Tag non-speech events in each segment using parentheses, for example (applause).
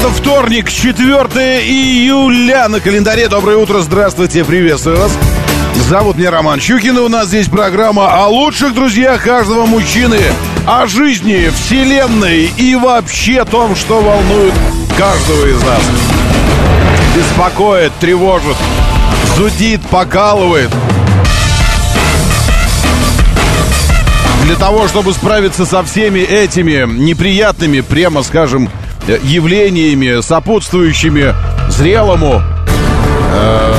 Это вторник, 4 июля на календаре. Доброе утро, здравствуйте, приветствую вас. Зовут меня Роман Щукин, и у нас здесь программа о лучших друзьях каждого мужчины, о жизни, вселенной и вообще том, что волнует каждого из нас. Беспокоит, тревожит, зудит, покалывает. Для того, чтобы справиться со всеми этими неприятными, прямо скажем, явлениями, сопутствующими зрелому, э,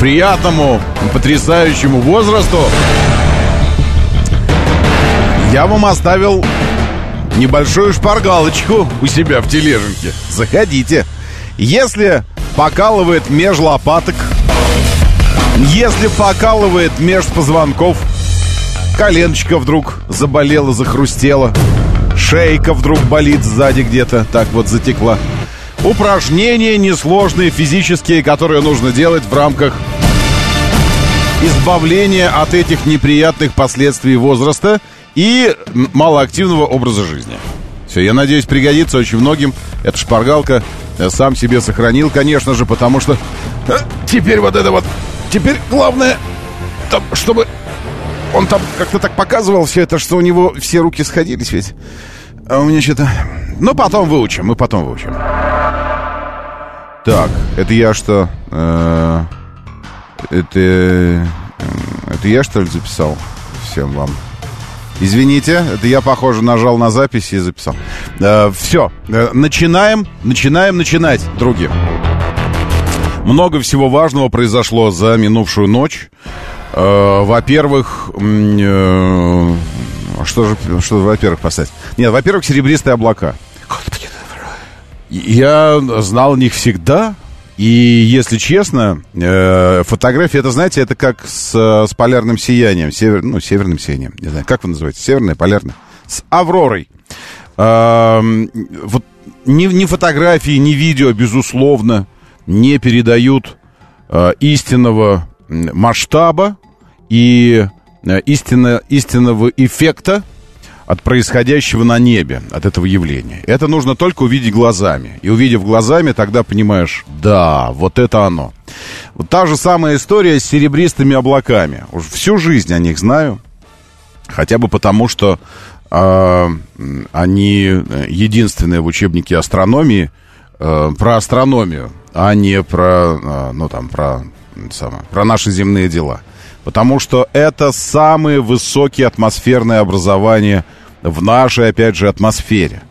приятному, потрясающему возрасту, я вам оставил небольшую шпаргалочку у себя в тележеньке. Заходите. Если покалывает меж лопаток, если покалывает меж позвонков, коленочка вдруг заболела, захрустела, шейка вдруг болит сзади где-то, так вот затекла. Упражнения несложные, физические, которые нужно делать в рамках избавления от этих неприятных последствий возраста и малоактивного образа жизни. Все, я надеюсь, пригодится очень многим. Эта шпаргалка я сам себе сохранил, конечно же, потому что э, теперь вот это вот... Теперь главное, чтобы он там как-то так показывал все это, что у него все руки сходились ведь. А у меня что-то... Ну, потом выучим, мы потом выучим. Так, это я что? Э, это... Это я, что ли, записал всем вам? Извините, это я, похоже, нажал на запись и записал. Э, все, э, начинаем, начинаем начинать, други. Много всего важного произошло за минувшую ночь. Э, во-первых, э, что же, что, во-первых, поставить? Нет, во-первых, серебристые облака. Я знал о них всегда, и, если честно, э, фотография, это, знаете, это как с, с полярным сиянием, север, ну, северным сиянием, не знаю, как вы называете, северное, полярное, с авророй. Э, вот ни, ни фотографии, ни видео, безусловно, не передают э, истинного масштаба и э, истинно, истинного эффекта от происходящего на небе, от этого явления. Это нужно только увидеть глазами. И увидев глазами, тогда понимаешь, да, вот это оно. Вот та же самая история с серебристыми облаками. Уж всю жизнь о них знаю. Хотя бы потому, что э, они единственные в учебнике астрономии э, про астрономию, а не про, э, ну там, про, самое, про наши земные дела. Потому что это самые высокие атмосферные образования в нашей, опять же, атмосфере.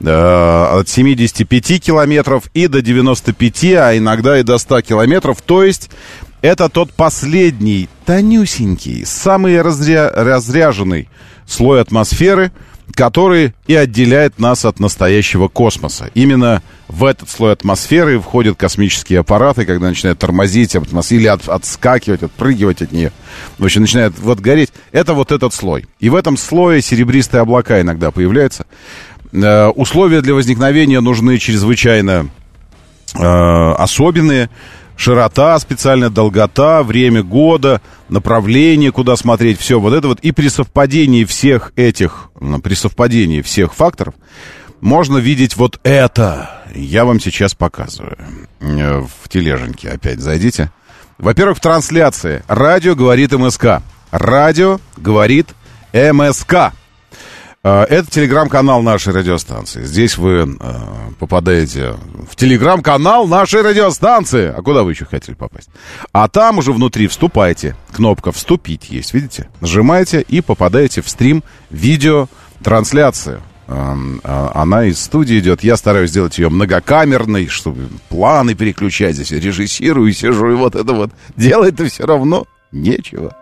От 75 километров и до 95, а иногда и до 100 километров. То есть это тот последний, тонюсенький, самый разря... разряженный слой атмосферы – который и отделяет нас от настоящего космоса. Именно в этот слой атмосферы входят космические аппараты, когда начинают тормозить или от, отскакивать, отпрыгивать от нее. В общем, начинает вот гореть. Это вот этот слой. И в этом слое серебристые облака иногда появляются. Э, условия для возникновения нужны чрезвычайно э, особенные широта специальная, долгота, время года, направление, куда смотреть, все вот это вот. И при совпадении всех этих, ну, при совпадении всех факторов, можно видеть вот это. Я вам сейчас показываю. Э, в тележеньке опять зайдите. Во-первых, в трансляции. Радио говорит МСК. Радио говорит МСК. А, это телеграм-канал нашей радиостанции. Здесь вы э, попадаете в телеграм-канал нашей радиостанции. А куда вы еще хотели попасть? А там уже внутри вступайте. Кнопка «Вступить» есть, видите? Нажимаете и попадаете в стрим видео трансляцию. Она из студии идет. Я стараюсь сделать ее многокамерной, чтобы планы переключать. Здесь режиссирую, сижу, и вот это вот. Делать-то все равно нечего.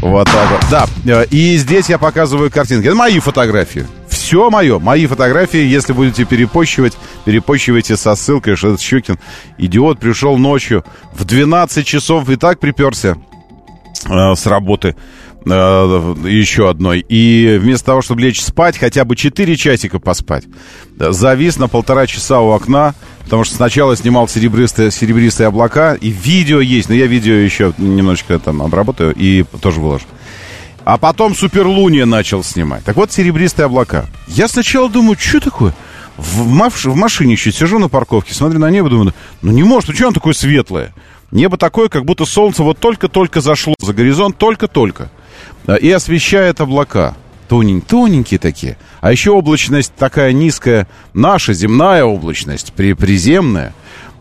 Вот так вот. Да, э, и здесь я показываю картинки. Это мои фотографии. все мое, мои фотографии, если будете перепощивать, перепощивайте со ссылкой, что это Щукин, идиот, пришел ночью в 12 часов и так приперся э, с работы э, еще одной. И вместо того, чтобы лечь спать, хотя бы 4 часика поспать, завис на полтора часа у окна, потому что сначала снимал серебристые, серебристые облака, и видео есть, но я видео еще немножечко там обработаю и тоже выложу. А потом Суперлуния начал снимать. Так вот, серебристые облака. Я сначала думаю, что такое? В, маш... в машине еще сижу на парковке, смотрю на небо, думаю, ну не может, ну что оно такое светлое? Небо такое, как будто солнце вот только-только зашло за горизонт, только-только. И освещает облака. Тонень, тоненькие такие. А еще облачность такая низкая, наша земная облачность, при, приземная.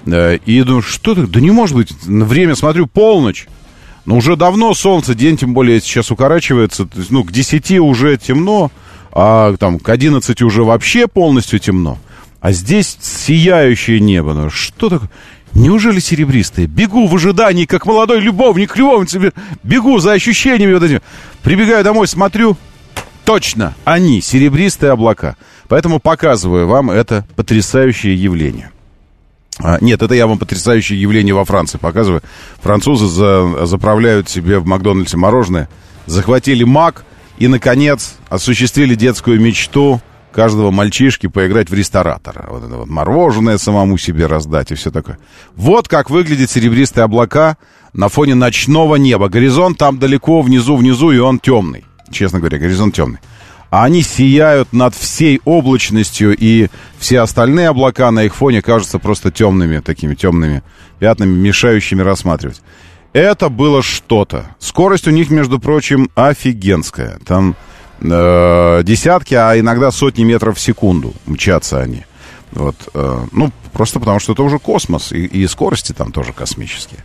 И думаю, что так? Да не может быть. Время, смотрю, полночь. Но уже давно солнце, день тем более сейчас укорачивается. Ну, к 10 уже темно, а там к 11 уже вообще полностью темно. А здесь сияющее небо. Ну, что такое? Неужели серебристые? Бегу в ожидании, как молодой любовник, любовница. Бегу за ощущениями вот этими. Прибегаю домой, смотрю. Точно, они, серебристые облака. Поэтому показываю вам это потрясающее явление. А, нет, это я вам потрясающее явление во Франции показываю. Французы за, заправляют себе в Макдональдсе мороженое, захватили Мак и, наконец, осуществили детскую мечту каждого мальчишки поиграть в ресторатора. Вот это вот мороженое самому себе раздать и все такое. Вот как выглядят серебристые облака на фоне ночного неба. Горизонт там далеко, внизу-внизу, и он темный. Честно говоря, горизонт темный а они сияют над всей облачностью, и все остальные облака на их фоне кажутся просто темными, такими темными пятнами, мешающими рассматривать. Это было что-то. Скорость у них, между прочим, офигенская. Там э, десятки, а иногда сотни метров в секунду мчатся они. Вот, э, ну, просто потому что это уже космос, и, и скорости там тоже космические.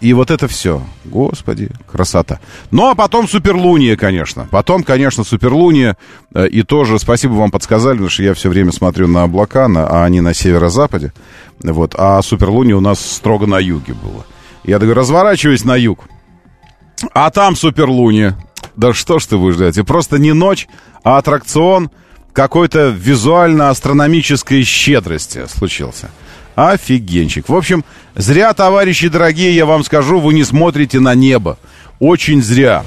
И вот это все. Господи, красота. Ну, а потом Суперлуния, конечно. Потом, конечно, Суперлуния. Э, и тоже спасибо вам подсказали, потому что я все время смотрю на облака, на, а они на северо-западе. Вот. А Суперлуния у нас строго на юге было. Я говорю, разворачиваюсь на юг. А там Суперлуния. Да что ж ты будешь делать? И просто не ночь, а аттракцион какой-то визуально-астрономической щедрости случился. Офигенчик. В общем, зря, товарищи дорогие, я вам скажу, вы не смотрите на небо. Очень зря.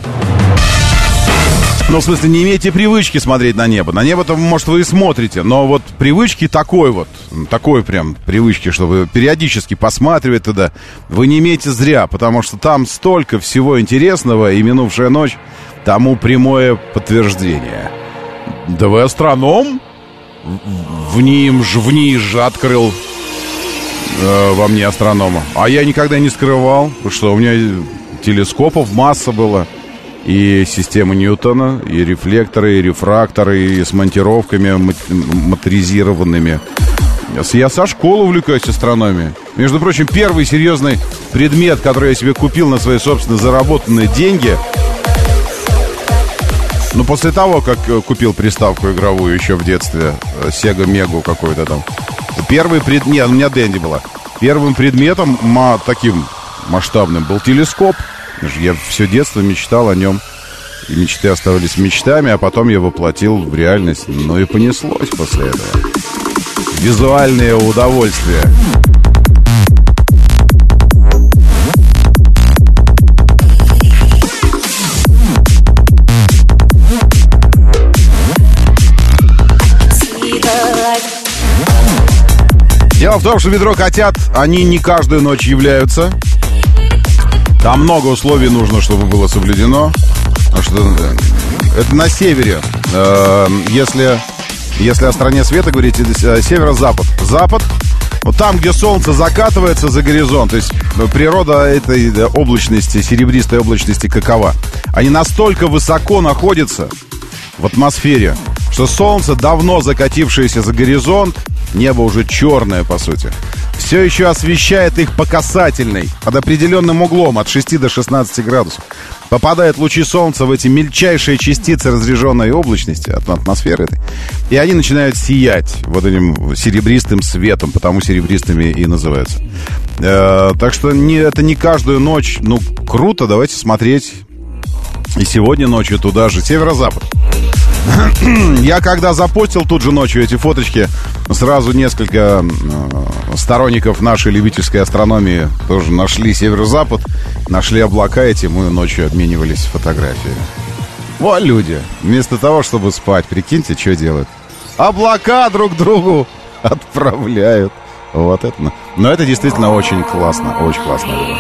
Ну, в смысле, не имеете привычки смотреть на небо. На небо-то, может, вы и смотрите, но вот привычки такой вот, такой прям привычки, чтобы периодически посматривать туда, вы не имеете зря, потому что там столько всего интересного, и минувшая ночь тому прямое подтверждение. Да вы астроном? В ним же, в ней же открыл э, во мне астронома. А я никогда не скрывал, что у меня телескопов масса было. И системы Ньютона, и рефлекторы, и рефракторы, и с монтировками моторизированными. Я со школы увлекаюсь астрономией. Между прочим, первый серьезный предмет, который я себе купил на свои собственно заработанные деньги, ну, после того, как э, купил приставку игровую еще в детстве, э, Sega Mega какой-то там, Первый пред... Нет, у меня Дэнди была. Первым предметом таким масштабным был телескоп. Я все детство мечтал о нем. И мечты оставались мечтами, а потом я воплотил в реальность. Ну и понеслось после этого. Визуальное удовольствие. Дело в том, что ведро котят, они не каждую ночь являются. Там много условий нужно, чтобы было соблюдено. Потому что э, это на севере. Э, если, если о стране света говорить, э, северо-запад. Запад, вот там, где солнце закатывается за горизонт, то есть природа этой облачности, серебристой облачности какова? Они настолько высоко находятся в атмосфере, что солнце, давно закатившееся за горизонт, Небо уже черное, по сути. Все еще освещает их по касательной, под определенным углом от 6 до 16 градусов. Попадают лучи солнца в эти мельчайшие частицы разряженной облачности от атмосферы этой. И они начинают сиять вот этим серебристым светом, потому серебристыми и называются. Э, так что не, это не каждую ночь. Ну, круто, давайте смотреть. И сегодня ночью туда же. Северо-запад. (clears throat) Я когда запостил тут же ночью эти фоточки, сразу несколько э, сторонников нашей любительской астрономии тоже нашли северо-запад, нашли облака эти, мы ночью обменивались фотографиями. Вот люди, вместо того, чтобы спать, прикиньте, что делают. Облака друг другу (laughs) отправляют. Вот это. Но это действительно очень классно, очень классно было.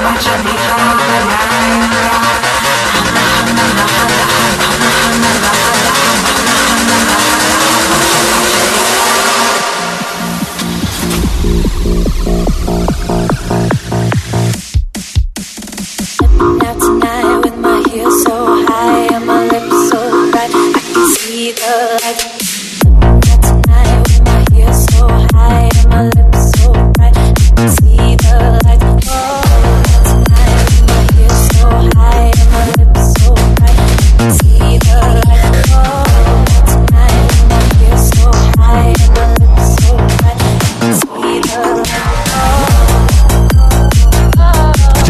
much I become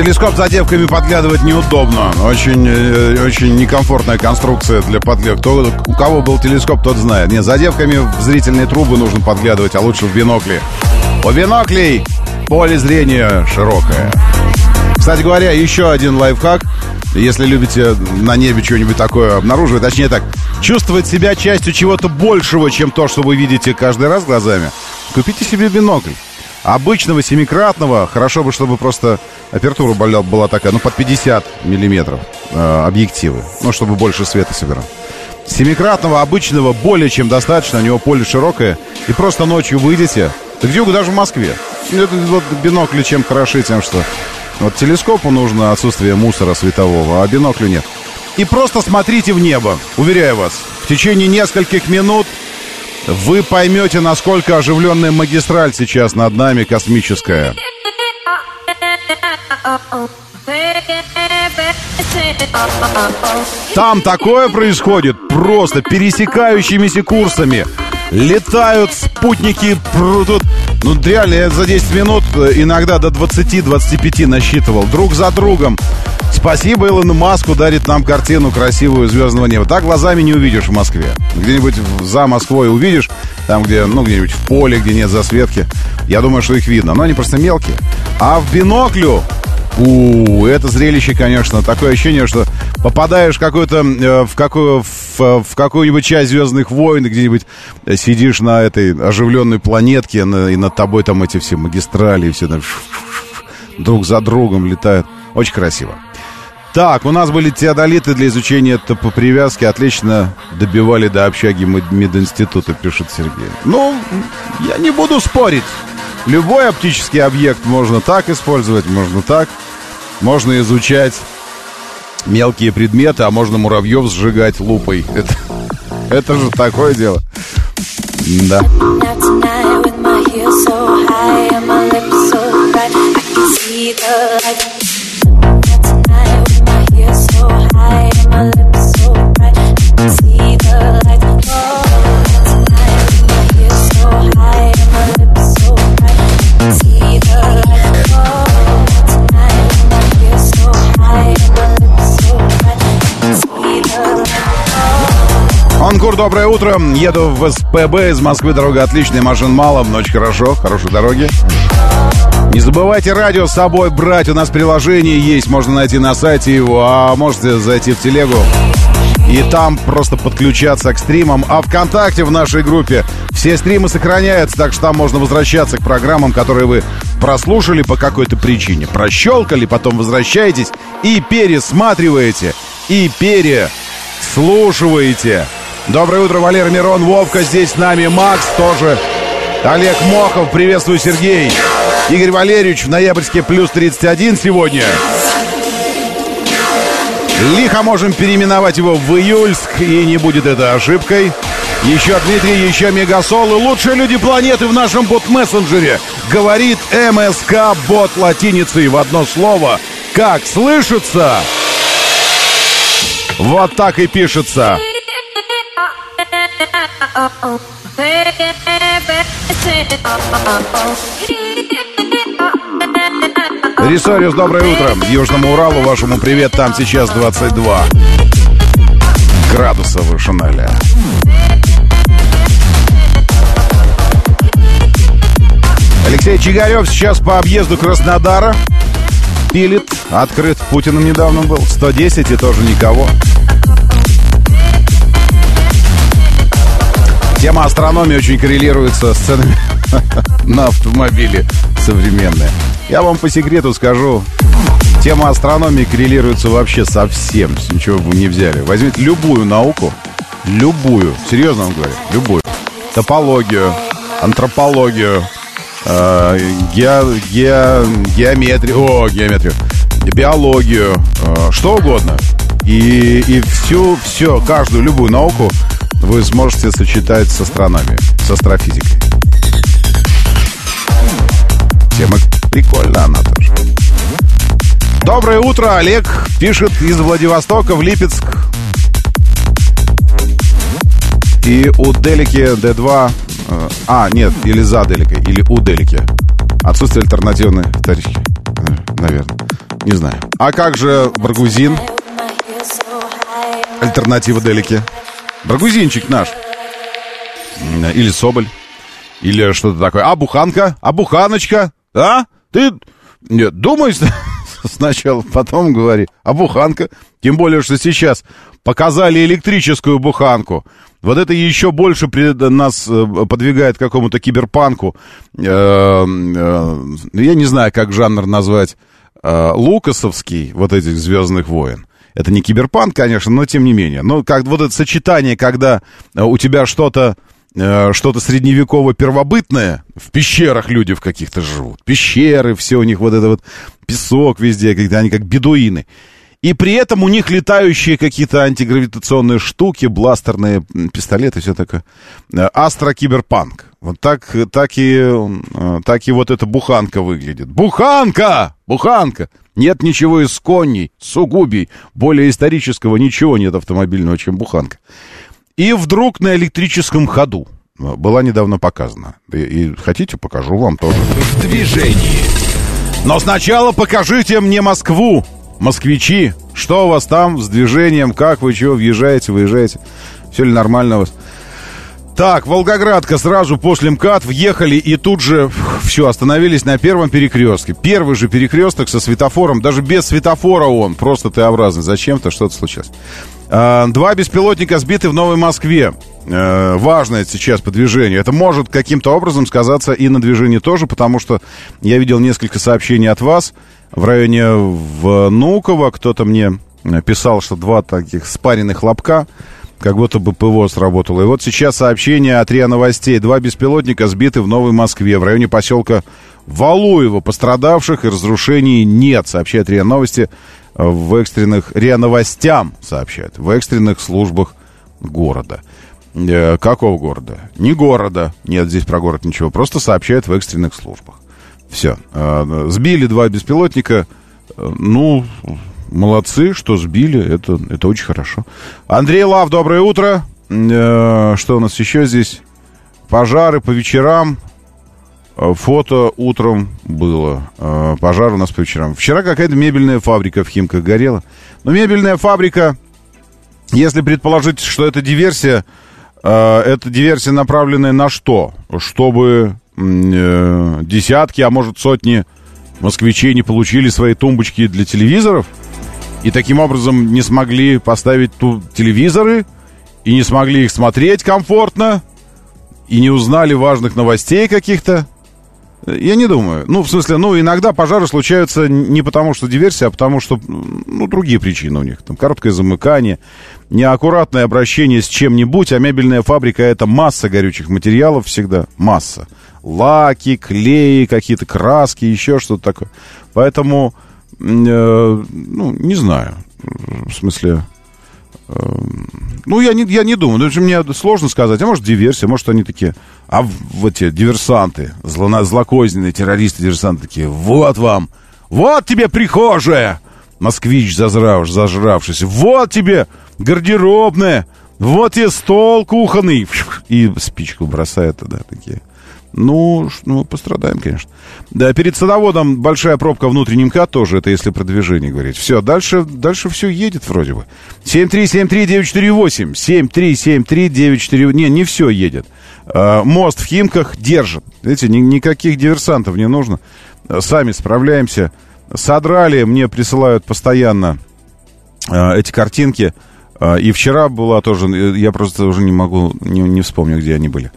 телескоп за девками подглядывать неудобно. Очень, э, очень некомфортная конструкция для подглядывания. Кто, у кого был телескоп, тот знает. Нет, за девками в зрительные трубы нужно подглядывать, а лучше в бинокли. У биноклей поле зрения широкое. Кстати говоря, еще один лайфхак. Если любите на небе что-нибудь такое обнаруживать, точнее так, чувствовать себя частью чего-то большего, чем то, что вы видите каждый раз глазами, купите себе бинокль. Обычного семикратного, хорошо бы, чтобы просто апертура была, была такая, ну, под 50 миллиметров э, объективы, ну, чтобы больше света собирал. Семикратного обычного более чем достаточно, у него поле широкое, и просто ночью выйдете, да где даже в Москве. Это вот бинокли чем хороши, тем, что вот телескопу нужно отсутствие мусора светового, а биноклю нет. И просто смотрите в небо, уверяю вас, в течение нескольких минут вы поймете, насколько оживленная магистраль сейчас над нами космическая. Там такое происходит просто пересекающимися курсами. Летают спутники тут. Ну, реально, я за 10 минут э, иногда до 20-25 насчитывал. Друг за другом. Спасибо Илону Маску дарит нам картину красивую звездного неба. Так глазами не увидишь в Москве. Где-нибудь за Москвой увидишь, там где, ну, где-нибудь в поле, где нет засветки. Я думаю, что их видно. Но они просто мелкие. А в биноклю у, это зрелище, конечно, такое ощущение, что попадаешь какую-то э, в какую в, в какую-нибудь часть Звездных войн, где-нибудь э, сидишь на этой оживленной планетке, на- и над тобой там эти все магистрали, и все там друг за другом летают. Очень красиво. Так, у нас были теодолиты для изучения по привязке. Отлично добивали до общаги мед- мединститута, пишет Сергей. Ну, я не буду спорить. Любой оптический объект можно так использовать, можно так. Можно изучать мелкие предметы, а можно муравьев сжигать лупой. (laughs) Это, это же такое дело. Да. With Анкур, доброе утро. Еду в СПБ из Москвы. Дорога отличная, машин мало, но очень хорошо. Хорошие дороги. Не забывайте радио с собой брать. У нас приложение есть, можно найти на сайте его, а можете зайти в телегу и там просто подключаться к стримам. А ВКонтакте в нашей группе все стримы сохраняются, так что там можно возвращаться к программам, которые вы прослушали по какой-то причине. Прощелкали, потом возвращаетесь и пересматриваете, и переслушиваете. Доброе утро, Валера Мирон, Вовка здесь с нами, Макс тоже. Олег Мохов, приветствую, Сергей. Игорь Валерьевич в ноябрьске плюс 31 сегодня. Лихо можем переименовать его в июльск, и не будет это ошибкой. Еще Дмитрий, еще Мегасол и лучшие люди планеты в нашем бот-мессенджере. Говорит МСК бот латиницей в одно слово. Как слышится? Вот так и пишется. Рисориус, доброе утро. Южному Уралу вашему привет. Там сейчас 22 градуса выше ноля. Алексей Чигарев сейчас по объезду Краснодара пилит. Открыт Путиным недавно был. 110 и тоже никого. Тема астрономии очень коррелируется с ценами (laughs) на автомобили современные. Я вам по секрету скажу, тема астрономии коррелируется вообще со всем, с ничего бы не взяли. Возьмите любую науку, любую, серьезно вам говорю, любую. Топологию, антропологию, э, ге, ге, геометрию, о, геометрию, биологию, э, что угодно. И, и всю, все, каждую, любую науку вы сможете сочетать с астрономией, с астрофизикой. Тема прикольная она тоже. Доброе утро, Олег пишет из Владивостока в Липецк. И у Делики D2... э, А, нет, или за Деликой, или у Делики. Отсутствие альтернативной вторички. Э, Наверное. Не знаю. А как же Баргузин? Альтернатива Делики. Баргузинчик наш. Или Соболь. Или что-то такое. А буханка? А буханочка? А? Ты нет, думай (laughs) сначала, потом говори. А буханка? Тем более, что сейчас показали электрическую буханку. Вот это еще больше нас э, подвигает к какому-то киберпанку. Э, э, Я не знаю, как жанр назвать. Лукасовский, вот этих «Звездных войн». Это не киберпанк, конечно, но тем не менее. Но как вот это сочетание, когда э, у тебя что-то э, что-то средневеково-первобытное. В пещерах люди в каких-то живут. Пещеры, все у них вот это вот песок везде, когда они как бедуины. И при этом у них летающие какие-то антигравитационные штуки, бластерные пистолеты, все такое. Э, Астро-киберпанк. Вот так, так, и, так и вот эта буханка выглядит. Буханка! Буханка! Нет ничего из коней, сугубий, более исторического ничего нет автомобильного, чем буханка. И вдруг на электрическом ходу. Была недавно показана. И, и хотите, покажу вам тоже. В движении. Но сначала покажите мне Москву. Москвичи, что у вас там с движением, как вы чего, въезжаете, выезжаете? Все ли нормально у вас? Так, Волгоградка сразу после МКАД въехали и тут же все, остановились на первом перекрестке. Первый же перекресток со светофором, даже без светофора он, просто Т-образный. Зачем-то что-то случилось. А, Два беспилотника сбиты в Новой Москве. Э, Важно это сейчас по движению. Это может каким-то образом сказаться и на движении тоже, потому что я видел несколько сообщений от вас в районе Внуково. Кто-то мне писал, что два таких спаренных лобка как будто бы ПВО сработало. И вот сейчас сообщение от РИА Новостей. Два беспилотника сбиты в Новой Москве, в районе поселка Валуево. Пострадавших и разрушений нет, сообщает РИА Новости э, в экстренных... РИА Новостям сообщает, в экстренных службах города. Э, какого города? Не города. Нет, здесь про город ничего. Просто сообщают в экстренных службах. Все. Э, Сбили два беспилотника. Э, Ну, молодцы, что сбили. Это, это очень хорошо. Андрей Лав, доброе утро. Э, Что у нас еще здесь? Пожары по вечерам. Э, Фото утром было. Э, Пожар у нас по вечерам. Вчера какая-то мебельная фабрика в Химках горела. Но мебельная фабрика, если предположить, что это диверсия, это диверсия, направленная на что? Чтобы десятки, а может сотни москвичей не получили свои тумбочки для телевизоров и таким образом не смогли поставить ту телевизоры и не смогли их смотреть комфортно и не узнали важных новостей каких-то. Я не думаю. Ну, в смысле, ну, иногда пожары случаются не потому, что диверсия, а потому, что, ну, другие причины у них. Там короткое замыкание, неаккуратное обращение с чем-нибудь, а мебельная фабрика — это масса горючих материалов всегда. Масса. Лаки, клеи, какие-то краски, еще что-то такое. Поэтому, ну, не знаю. В смысле... э, ну, я не, я не думаю. Ну, это же мне сложно сказать. А может, диверсия, может, они такие... А вот те диверсанты, злона, злокозненные террористы, диверсанты такие, вот вам, вот тебе прихожая, москвич зазрав, зажравшийся, вот тебе гардеробная, Вот и стол кухонный. И спичку бросает туда такие. Ну, ну, пострадаем, конечно. Да, перед садоводом большая пробка внутренним МКАД тоже, это если про движение говорить. Все, дальше, дальше все едет вроде бы. 7373948, 7373948, не, не все едет. А, мост в Химках держит. Видите, ни- никаких диверсантов не нужно. А, Сами справляемся. Содрали, мне присылают постоянно а, эти картинки. И вчера была тоже, я просто уже не могу, не, не вспомню, где они были.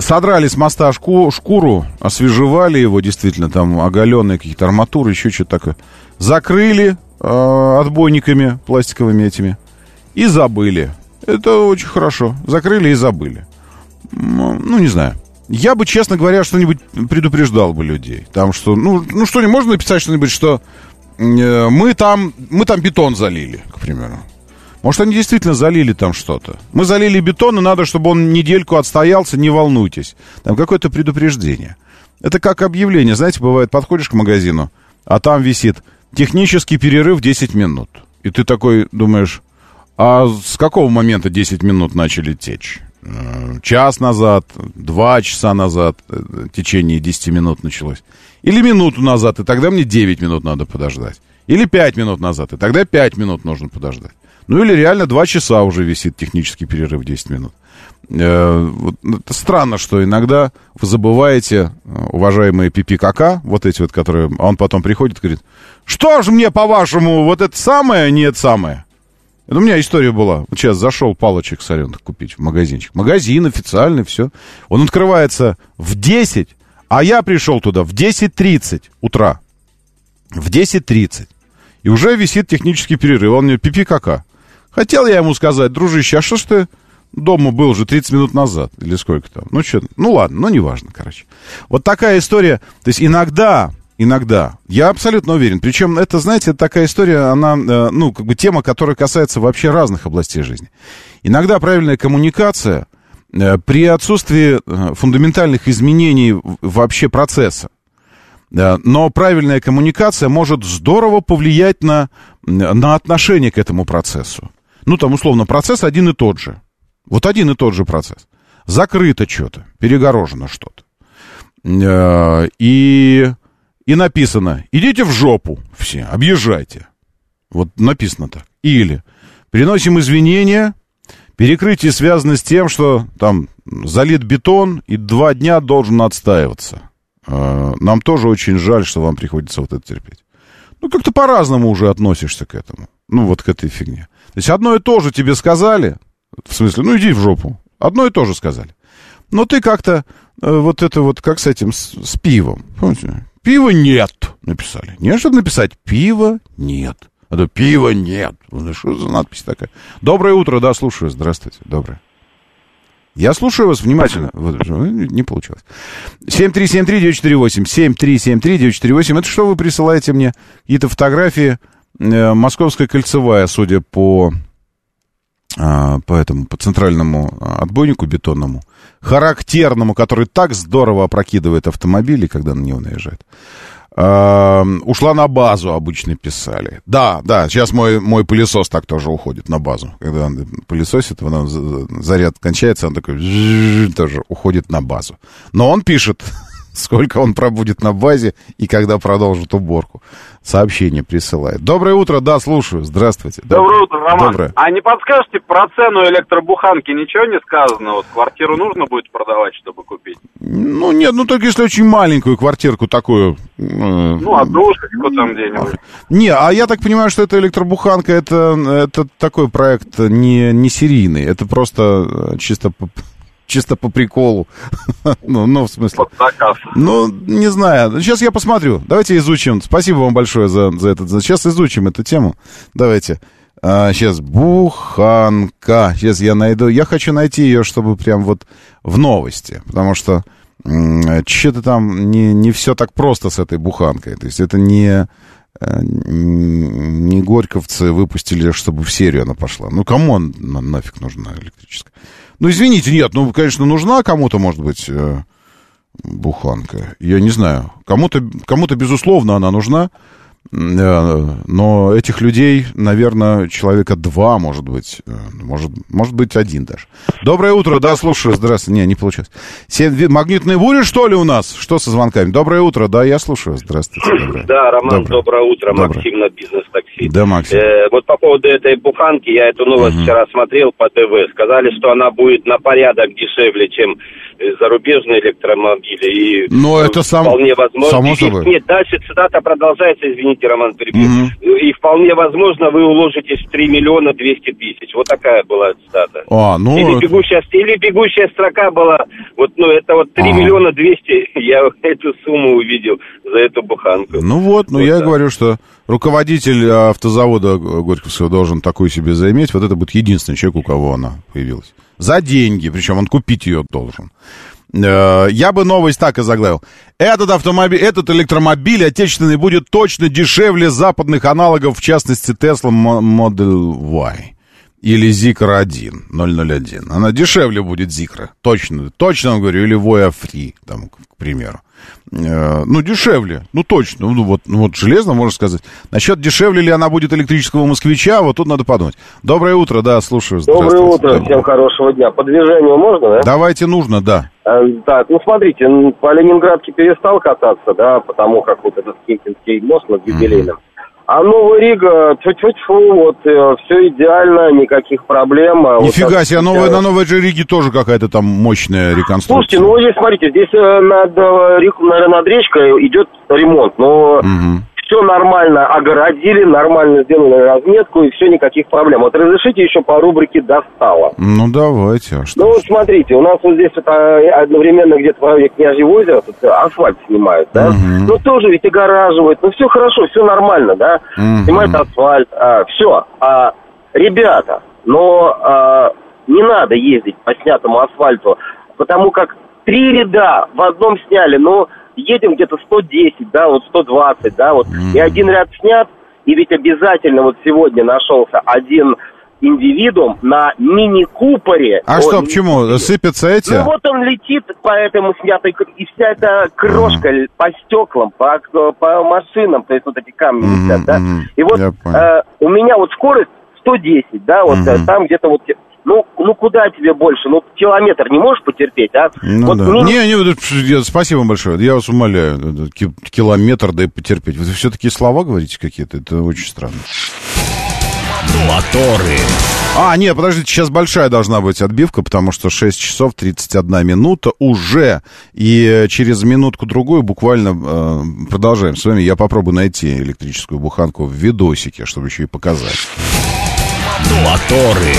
Содрали с моста шку- шкуру, освежевали его, действительно, там оголенные какие-то арматуры, еще что-то такое. Закрыли э, отбойниками пластиковыми этими и забыли. Это очень хорошо. Закрыли и забыли. Ну, не знаю. Я бы, честно говоря, что-нибудь предупреждал бы людей. Там что, ну, ну что, не можно написать что-нибудь, что э, мы там, мы там бетон залили, к примеру. Может, они действительно залили там что-то. Мы залили бетон, и надо, чтобы он недельку отстоялся, не волнуйтесь. Там какое-то предупреждение. Это как объявление, знаете, бывает, подходишь к магазину, а там висит технический перерыв 10 минут. И ты такой думаешь, а с какого момента 10 минут начали течь? Э, Час назад, два часа назад э, течение 10 минут началось. Или минуту назад, и тогда мне 9 минут надо подождать. Или 5 минут назад, и тогда 5 минут нужно подождать. Ну или реально 2 часа уже висит технический перерыв 10 минут. Э, вот это странно, что иногда вы забываете, э, уважаемые пипи-кака, вот эти вот, которые... А он потом приходит и говорит, что же мне, по-вашему, вот это самое, а не это самое? Это у меня история была. Вот сейчас зашел палочек соленых купить в магазинчик. Магазин официальный, все. Он открывается в 10, а я пришел туда в 10.30 утра. В 10.30. И уже висит технический перерыв. Он мне пипи кака. Хотел я ему сказать, дружище, а что ж ты дома был же 30 минут назад? Или сколько там? Ну, что, ну ладно, ну неважно, короче. Вот такая история. То есть иногда, иногда, я абсолютно уверен. Причем это, знаете, такая история, она, э, ну, как бы тема, которая касается вообще разных областей жизни. Иногда правильная коммуникация э, при отсутствии э, фундаментальных изменений вообще процесса. Но правильная коммуникация может здорово повлиять на, на отношение к этому процессу. Ну, там, условно, процесс один и тот же. Вот один и тот же процесс. Закрыто что-то, перегорожено что-то. Э, И, и написано, идите в жопу все, объезжайте. Вот написано так. Или приносим извинения, перекрытие связано с тем, что там залит бетон и два дня должен отстаиваться. Э, Нам тоже очень жаль, что вам приходится вот это терпеть. Ну, как-то по-разному уже относишься к этому. Ну, вот к этой фигне. То есть одно и то же тебе сказали, в смысле, ну, иди в жопу. Одно и то же сказали. Но ты как-то э, вот это вот, как с этим, с, с пивом. Помните? Пива нет, написали. Не, чтобы написать, пива нет. А то пива нет. Ну, Что за надпись такая? Доброе утро, да, слушаю. Здравствуйте, доброе. Я слушаю вас внимательно. Э, не получилось. 7373948, 7373948. Это что вы присылаете мне? Какие-то фотографии. Э, Московская кольцевая, судя по, а, по этому, по центральному отбойнику бетонному, характерному, который так здорово опрокидывает автомобили, когда на него наезжает. А, ушла на базу, обычно писали. Да, да, сейчас мой, мой пылесос так тоже уходит на базу. Когда он пылесосит, он, за- заряд кончается, он такой (laughs) тоже уходит на базу. Но он пишет, сколько он пробудет на базе и когда продолжит уборку. Сообщение присылает. Доброе утро, да, слушаю. Здравствуйте. Доброе утро, Роман. Доброе. А не подскажете про цену электробуханки? Ничего не сказано? Вот квартиру нужно будет продавать, чтобы купить? Ну, нет, ну только если очень маленькую квартирку такую. э, Ну, однушечку там где-нибудь. Не, а я так понимаю, что эта электробуханка это, это такой проект не, не серийный. Это просто э, чисто чисто по приколу. (laughs) ну, ну, в смысле. Под заказ. Ну, не знаю. Сейчас я посмотрю. Давайте изучим. Спасибо вам большое за, за этот. Сейчас изучим эту тему. Давайте. А, сейчас буханка. Сейчас я найду. Я хочу найти ее, чтобы прям вот в новости. Потому что что-то там не, не все так просто с этой буханкой. То есть это не, э, не горьковцы выпустили, чтобы в серию она пошла. Ну, кому она на- нафиг нужна электрическая? Ну, извините, нет, ну, конечно, нужна кому-то, может быть, э, буханка. Я не знаю. Кому-то, кому-то безусловно, она нужна. Э, Но этих людей, наверное, человека два, может быть. э, Может, может быть, один даже. Доброе утро, да, слушаю. Здравствуйте. Не, не получилось. Семь- Магнитные бури, что ли, у нас? Что со звонками? Доброе утро, да, я слушаю. Здравствуйте. Доброе. Да, Роман, Доброе. доброе, утро. Доброе. Максим на бизнес-такси. Да, Максим. Э, вот по поводу этой буханки, я эту новость вчера смотрел по ТВ. Сказали, что она будет на порядок дешевле, чем зарубежные электромобили. И Но э, это сам- вполне возможно. само собой. Нет, дальше цитата продолжается, извините, Роман, перебью. Мгм. И вполне возможно, вы уложитесь в 3 миллиона 200 тысяч. Вот такая была цитата. А, ну, или, это- бегущая, или бегущая строка была, вот, ну, это вот 3 Ага. миллиона 200, (laughs) я эту сумму увидел за эту буханку. Ну вот, ну Вот я так. говорю, что руководитель э, автозавода Горьковского должен такую себе заиметь. Вот это будет единственный человек, у кого она появилась. За деньги, причем он купить ее должен. Э, Я бы новость так и заглавил. Этот автомобиль, этот электромобиль отечественный будет точно дешевле западных аналогов, в частности Tesla Mo- Model Y. Или Zikr 1, 001. Она дешевле будет Зикра. Точно, точно вам говорю. Или Voya Free, там, к примеру. Э, ну, дешевле. Ну, точно. Ну, вот, ну, вот железно, можно сказать. Насчет дешевле ли она будет электрического москвича, вот тут надо подумать. Доброе утро, да, слушаю. Доброе утро, Доброе. всем хорошего дня. По движению можно, да? Давайте нужно, да. Э, Так, ну смотрите, по Ленинградке перестал кататься, да, потому как вот этот Химкинский мост над юбилейным. А Новая Рига, тьфу-тьфу-тьфу, вот все идеально, никаких проблем. а вот Нифига так себе, а вот, новая, э, на Новой Джериге тоже какая-то там мощная реконструкция. Слушайте, ну вот здесь, смотрите, здесь э, над, э, наверное, над речкой идет ремонт, но Мгм. Все нормально огородили, нормально сделали разметку, и все, никаких проблем. Вот разрешите еще по рубрике «Достало». Ну, давайте, а что? Ну вот смотрите, у нас вот здесь вот а, одновременно где-то в районе Княжьего озера тут асфальт снимают, да? Мгм. Ну тоже ведь огораживают, ну все хорошо, все нормально, да? Мгм. Снимают асфальт, все. А, ребята, но а, не надо ездить по снятому асфальту, потому как три ряда в одном сняли, ну едем где-то 110, да, вот 120, да, вот, и один ряд снят, и ведь обязательно вот сегодня нашелся один индивидуум на мини-купоре. А что, почему? Сыпятся эти? Ну вот он летит по этому снятой, и вся эта крошка л- по стеклам, по, по машинам, то есть вот эти камни Мгм, летят, да. И вот э, у меня вот скорость 110, да, вот Мгм. там где-то вот, ну, ну куда тебе больше, ну километр не можешь потерпеть, а? Ну вот да. мини- Не, не, я- спасибо большое. Я вас умоляю. Километр, да и потерпеть. Вы все-таки слова говорите какие-то? Это очень странно. Моторы. А, нет, подождите, сейчас большая должна быть отбивка, потому что 6 часов 31 минута уже. И через минутку-другую буквально э, продолжаем с вами. Я попробую найти электрическую буханку в видосике, чтобы еще и показать. Моторы.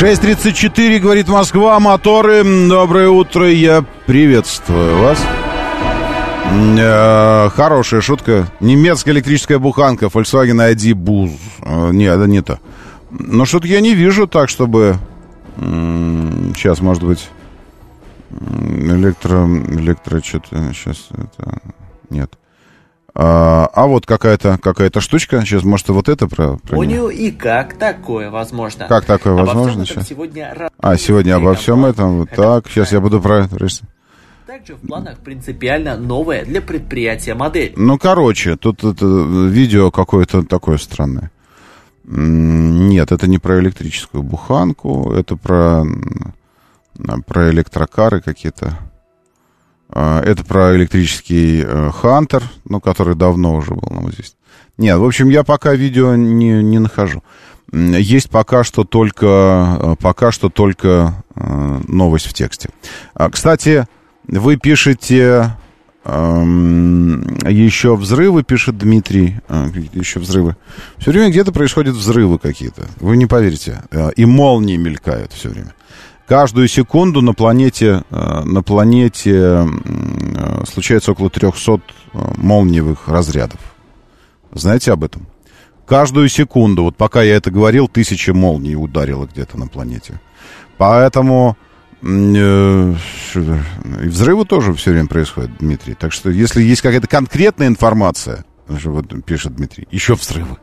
6.34, говорит Москва, моторы. Доброе утро, я приветствую вас. Э, хорошая шутка. Немецкая электрическая буханка, Volkswagen ID Buzz. Э, не, это не то. Но что-то я не вижу так, чтобы... Сейчас, может быть... Электро... Электро... Что-то... Сейчас это... Нет. А, а вот какая-то какая-то штучка. Сейчас, может, вот это про... про? Понял и как такое возможно. Как такое Обо возможно всем сегодня А, сегодня обо всем этом. Вот так. Сейчас я буду про... Также в планах принципиально новая для предприятия модель. Ну, короче, тут это видео какое-то такое странное. Нет, это не про электрическую буханку, это про, про электрокары какие-то. А, Это про электрический э, Хантер, ну, который давно уже был нам известен. Нет, в общем, я пока видео не, не нахожу. Есть пока что только, э, пока что только э, новость в тексте. А, Кстати, вы пишете эм, еще взрывы, пишет Дмитрий. А, еще взрывы. Все время где-то происходят взрывы какие-то. Вы не поверите. И молнии мелькают все время. Каждую секунду на планете, э, на планете э, случается около 300 э, молниевых разрядов. Знаете об этом? Каждую секунду, вот пока я это говорил, тысяча молний ударило где-то на планете. Поэтому и взрывы тоже все время происходят, Дмитрий. Так что если есть какая-то конкретная информация, вот пишет Дмитрий, еще взрывы.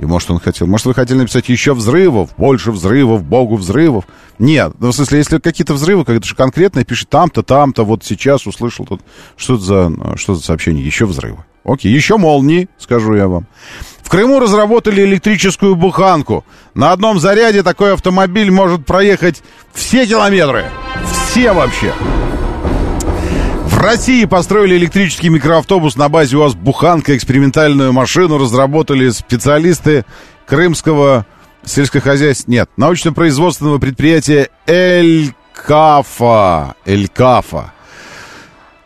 И может он хотел... Может вы хотели написать еще взрывов, больше взрывов, богу взрывов. Нет, ну, в смысле, если какие-то взрывы, это же конкретно пишет там-то, там-то, вот сейчас услышал тут... Что это за, что за сообщение? Еще взрывы. Окей, еще молнии, скажу я вам. В Крыму разработали электрическую буханку. На одном заряде такой автомобиль может проехать все километры. Все вообще. России построили электрический микроавтобус на базе УАЗ «Буханка». Экспериментальную машину разработали специалисты Крымского сельскохозяйства... Нет, научно-производственного предприятия «Элькафа». «Элькафа».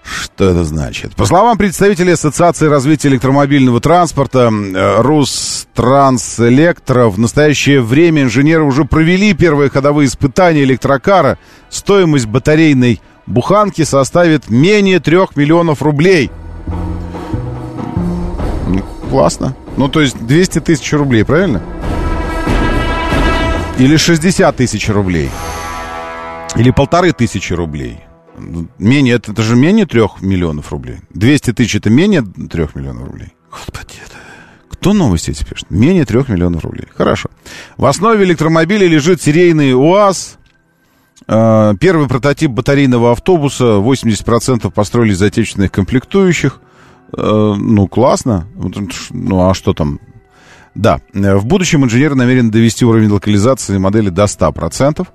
Что это значит? По словам представителей Ассоциации развития электромобильного транспорта э, Рустранселектро, в настоящее время инженеры уже провели первые ходовые испытания электрокара. Стоимость батарейной буханки составит менее трех миллионов рублей. Ну, классно. Ну, то есть 200 тысяч рублей, правильно? Или 60 тысяч рублей. Или полторы тысячи рублей. Менее, это, это же менее трех миллионов рублей. 200 тысяч это менее трех миллионов рублей. Господи, это... Кто новости эти пишет? Менее трех миллионов рублей. Хорошо. В основе электромобиля лежит серийный УАЗ. Э, Первый прототип батарейного автобуса. 80% построили из отечественных комплектующих. Э, Ну, классно. Ну, а что там? Да, э, в будущем инженеры намерены довести уровень локализации модели до 100%.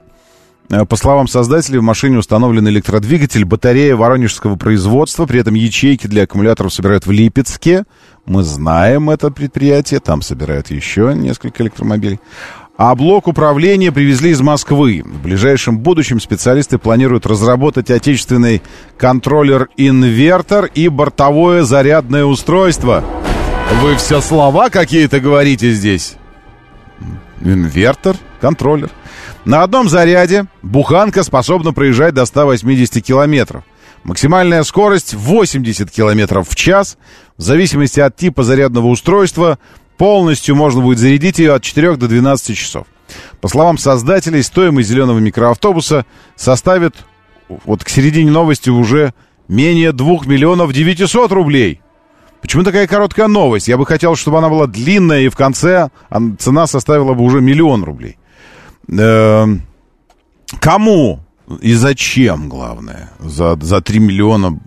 Э, По словам создателей, в машине установлен электродвигатель, батарея воронежского производства, при этом ячейки для аккумуляторов собирают в Липецке. Мы знаем это предприятие, там собирают еще несколько электромобилей. А блок управления привезли из Москвы. В ближайшем будущем специалисты планируют разработать отечественный контроллер-инвертор и бортовое зарядное устройство. Вы все слова какие-то говорите здесь? Инвертор, контроллер. На одном заряде буханка способна проезжать до 180 километров. Максимальная скорость 80 километров в час. В зависимости от типа зарядного устройства полностью можно будет зарядить ее от 4 до 12 часов. По словам создателей, стоимость зеленого микроавтобуса составит вот к середине новости уже менее 2 миллионов 900 рублей. Почему такая короткая новость? Я бы хотел, чтобы она была длинная, и в конце цена составила бы уже миллион рублей. Э, кому и зачем, главное, за, за 3 миллиона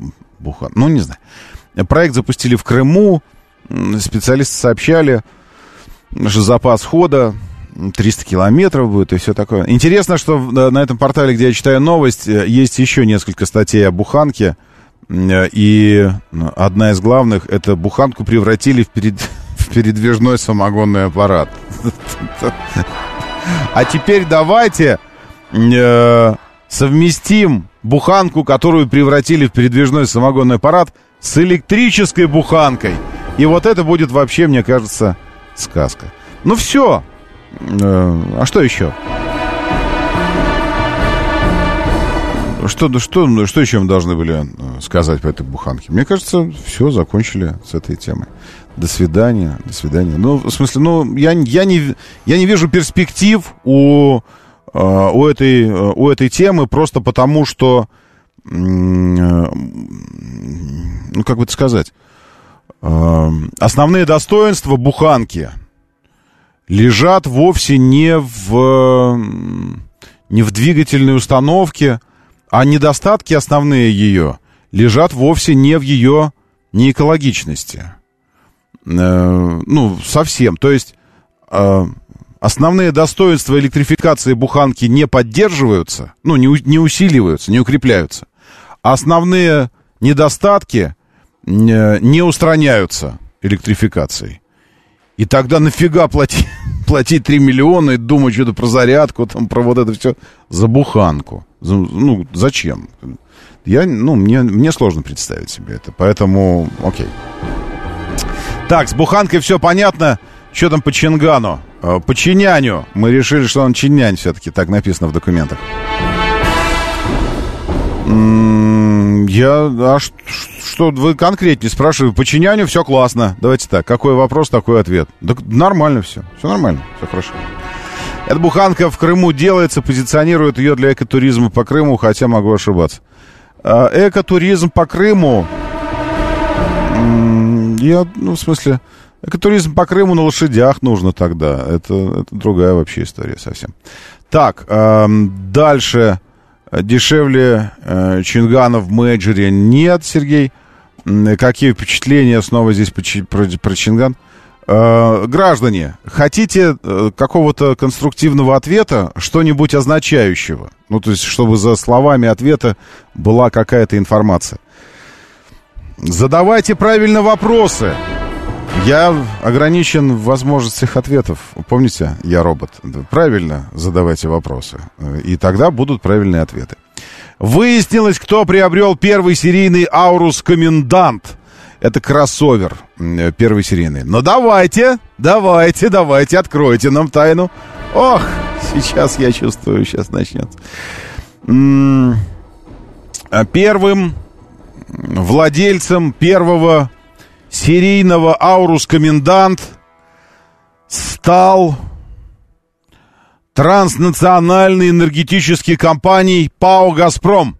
бухан? Ну, не знаю. Проект запустили в Крыму. Специалисты сообщали, что запас хода 300 километров будет и все такое. Интересно, что на этом портале, где я читаю новость, есть еще несколько статей о буханке. И одна из главных, это буханку превратили в, перед, (laughs) в передвижной самогонный аппарат. (laughs) А теперь давайте э, совместим буханку, которую превратили в передвижной самогонный аппарат, с электрической буханкой. И вот это будет вообще, мне кажется, сказка. Ну все. Э, а что еще? Что, что, что еще мы должны были э, сказать по этой буханке? Мне кажется, все, закончили с этой темой. До свидания, до свидания. Ну, в смысле, ну, я, я, не, я не вижу перспектив у, э, у, этой, у этой темы просто потому, что, ну, как бы это сказать, основные достоинства буханки лежат вовсе не в, не в двигательной установке, а недостатки основные ее лежат вовсе не в ее неэкологичности. Э, ну, совсем. То есть э, основные достоинства электрификации буханки не поддерживаются, ну, не, не усиливаются, не укрепляются. Основные недостатки не устраняются электрификацией. И тогда нафига (laughs) платить, платить 3 миллиона и думать что-то про зарядку, там, про вот это все, за буханку. Ну, зачем? Я, ну, мне, мне сложно представить себе это, поэтому, окей. Так, с буханкой все понятно. Что там по Чингану? Э, по Чиняню. Мы решили, что он Чинянь все-таки, так написано в документах. Я... А что, вы конкретнее спрашиваете? По Чиняню все классно. Давайте так. Какой вопрос, такой ответ. Да нормально все. Все нормально. Все хорошо. Эта буханка в Крыму делается, позиционирует ее для экотуризма по Крыму, хотя могу ошибаться. А, экотуризм по Крыму... Я, ну, в смысле, Экотуризм по Крыму на лошадях нужно тогда. Это, это другая вообще история совсем. Так, дальше. Дешевле э, Чингана в менеджере нет, Сергей. Какие впечатления снова здесь про, про Чинган? Э, граждане, хотите э, какого-то конструктивного ответа, что-нибудь означающего? Ну, то есть, чтобы за словами ответа была какая-то информация. Задавайте правильно вопросы. Я ограничен в возможностях ответов. Помните, я робот. Правильно задавайте вопросы. Э, И тогда будут правильные ответы. Выяснилось, кто приобрел первый серийный Аурус Комендант. Это кроссовер э, первый серийный. Но давайте, давайте, давайте, откройте нам тайну. Ох, сейчас я чувствую, сейчас начнется. А Первым владельцем первого серийного Аурус Комендант стал транснациональной энергетической компанией ПАО «Газпром».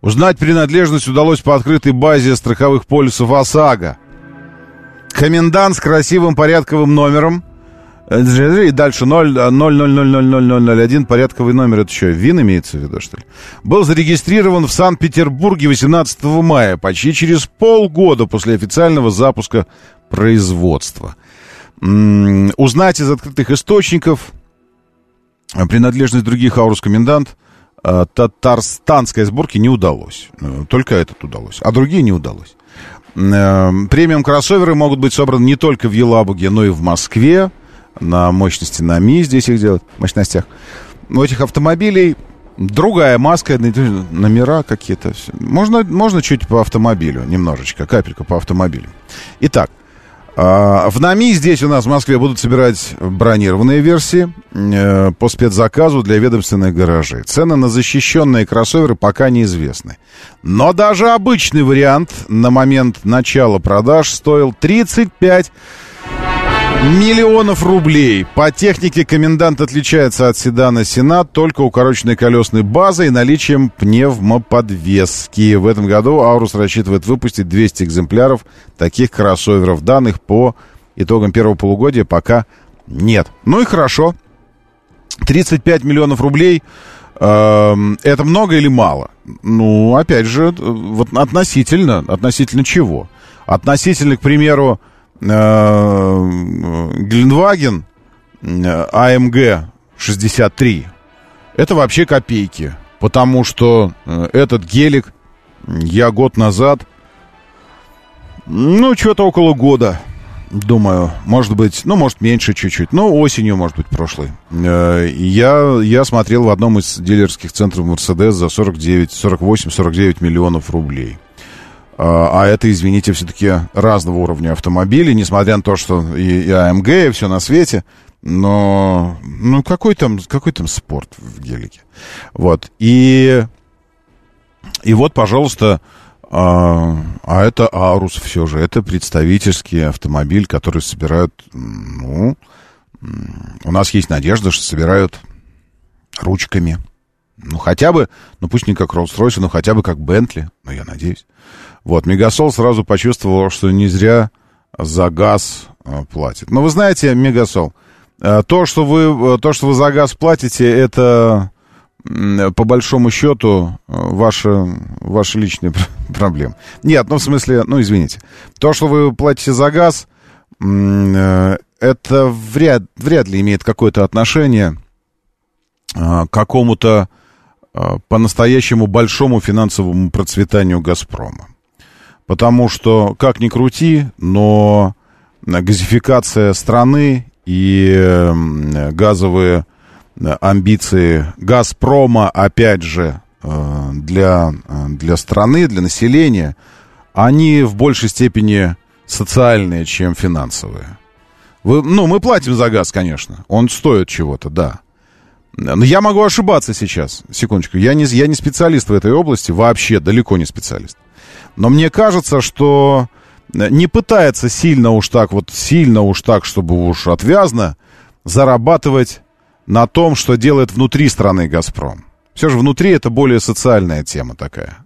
Узнать принадлежность удалось по открытой базе страховых полисов ОСАГО. Комендант с красивым порядковым номером. Э, И дальше 0, 0, 0, 0, 0, 0, 0, 0, 1, порядковый номер, это что, ВИН имеется в виду, что ли? Был зарегистрирован в Санкт-Петербурге 18 мая, почти через полгода после официального запуска производства. Узнать из открытых источников а принадлежность других Аурус Комендант а, татарстанской сборки не удалось. Э, Только этот удалось, а другие не удалось. Э, Премиум кроссоверы могут быть собраны не только в Елабуге, но и в Москве. На мощности на МИ здесь их делают, мощностях. У этих автомобилей другая маска, номера какие-то. Можно, можно чуть по автомобилю, немножечко, капельку по автомобилю. Итак, а, в НАМИ здесь у нас в Москве будут собирать бронированные версии э, по спецзаказу для ведомственных гаражей. Цены на защищенные кроссоверы пока неизвестны. Но даже обычный вариант на момент начала продаж стоил 35 миллионов рублей. По технике комендант отличается от седана Сенат только укороченной колесной базой и наличием пневмоподвески. В этом году Аурус рассчитывает выпустить 200 экземпляров таких кроссоверов. Данных по итогам первого полугодия пока нет. Ну и хорошо. 35 миллионов рублей эм, это много или мало? Ну, опять же, э, вот относительно, относительно чего? Относительно, к примеру, Гелендваген э, АМГ 63. Это вообще копейки. Потому что э, этот гелик я год назад, ну, что-то около года, думаю, может быть, ну, может, меньше чуть-чуть, ну, осенью, может быть, прошлой. Э, Я, я смотрел в одном из дилерских центров Мерседес за 49, 48-49 миллионов рублей. А а это, извините, все-таки разного уровня автомобили, несмотря на то, что и, и АМГ, и все на свете. Но, ну, какой там, какой там спорт в гелике? Вот. И, и вот, пожалуйста, а, а это Арус все же. Это представительский автомобиль, который собирают, ну, у нас есть надежда, что собирают ручками. Ну, хотя бы, ну, пусть не как Rolls-Royce, но хотя бы как Бентли, ну, я надеюсь. Вот, Мегасол сразу почувствовал, что не зря за газ э, платит. Но вы знаете, Мегасол, э, то, что вы, э, то, что вы за газ платите, это по большому счету э, ваша, ваша личная пр- (laughs) проблема. Нет, ну, в смысле, ну, извините. То, что вы платите за газ, это вряд, вряд ли имеет какое-то отношение э, к какому-то э, по-настоящему большому финансовому процветанию «Газпрома». Потому что, как ни крути, но газификация страны и э, газовые э, амбиции «Газпрома», опять же, э, для, э, для страны, для населения, они в большей степени социальные, чем финансовые. Вы, ну, мы платим за газ, конечно. Он стоит чего-то, да. Но я могу ошибаться сейчас. Секундочку. Я не, я не специалист в этой области, вообще далеко не специалист. Но мне кажется, что не пытается сильно уж так, вот сильно уж так, чтобы уж отвязно зарабатывать на том, что делает внутри страны «Газпром». Все же внутри это более социальная тема такая.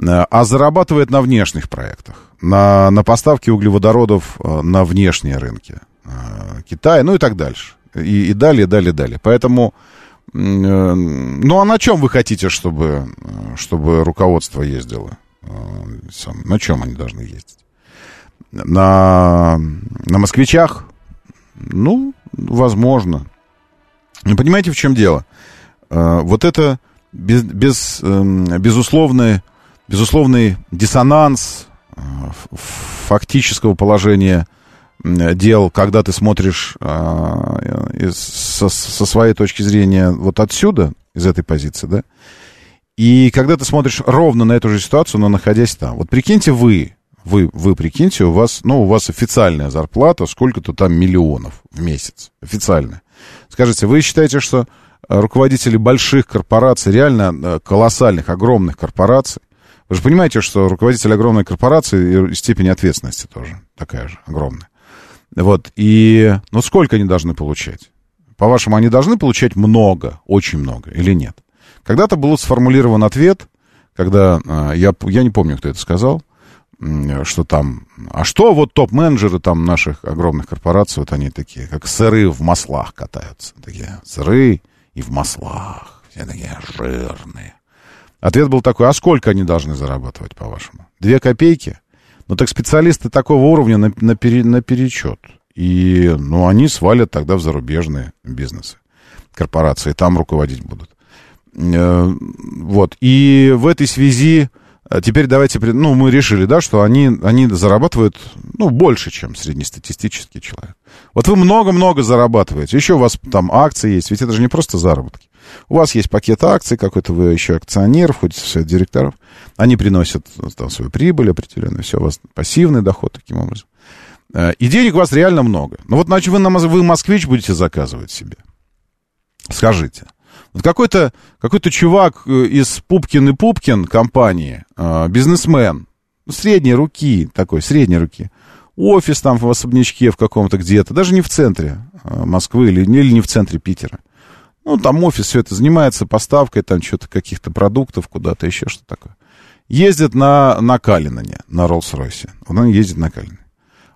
А зарабатывает на внешних проектах. на, на поставки углеводородов э, на внешние рынки. Э, Китая, ну и так дальше. И, и далее, далее, далее. Поэтому, э, ну а на чем вы хотите, чтобы, э, чтобы руководство ездило? Э, сам- на чем они должны ездить? На, на москвичах? Ну, возможно. Но понимаете, в чем дело? Э, Вот это без, без, эм, безусловный, безусловный диссонанс э, фактического положения дел, когда ты смотришь со, со своей точки зрения вот отсюда, из этой позиции, да, и когда ты смотришь ровно на эту же ситуацию, но находясь там. Вот прикиньте вы, вы, вы прикиньте, у вас, ну, у вас официальная зарплата, сколько-то там миллионов в месяц, официальная. Скажите, вы считаете, что э, руководители больших корпораций, реально э, колоссальных, огромных корпораций, вы же понимаете, что руководитель огромной корпорации и степень ответственности тоже такая же огромная. Вот, и, ну, сколько они должны получать? По-вашему, они должны получать много, очень много или нет? Когда-то был сформулирован ответ, когда, э, я, я не помню, кто это сказал, что там, а что вот топ-менеджеры там наших огромных корпораций, вот они такие, как сыры в маслах катаются. Такие сыры и в маслах, все такие жирные. Ответ был такой, а сколько они должны зарабатывать, по-вашему? Две копейки? Ну так специалисты такого уровня на, на, пере- наперечет. И, ну, они свалят тогда в зарубежные бизнесы, корпорации, там руководить будут. Э, Вот. И в этой связи э, теперь давайте... Ну, мы решили, да, что они, они зарабатывают, ну, больше, чем среднестатистический человек. Вот вы много-много зарабатываете. Еще у вас там акции есть. Ведь это же не просто заработки. У вас есть пакет акций какой-то, вы еще акционер, входите в совет директоров. Они приносят э, там свою прибыль определенную. Все, у вас пассивный доход таким образом. И денег у вас реально много. Ну вот, значит, вы, на, вы москвич будете заказывать себе. Скажите. Вот какой-то какой чувак э, из Пупкин и Пупкин компании, э, бизнесмен, ну, средней руки, такой, средней руки, офис там в особнячке в каком-то где-то, даже не в центре э, Москвы или, или не в центре Питера. Ну, там офис все это занимается поставкой, там что-то каких-то продуктов куда-то, еще что такое. Ездит на, на Калинане, на Роллс-Ройсе. Он ездит на Калинане.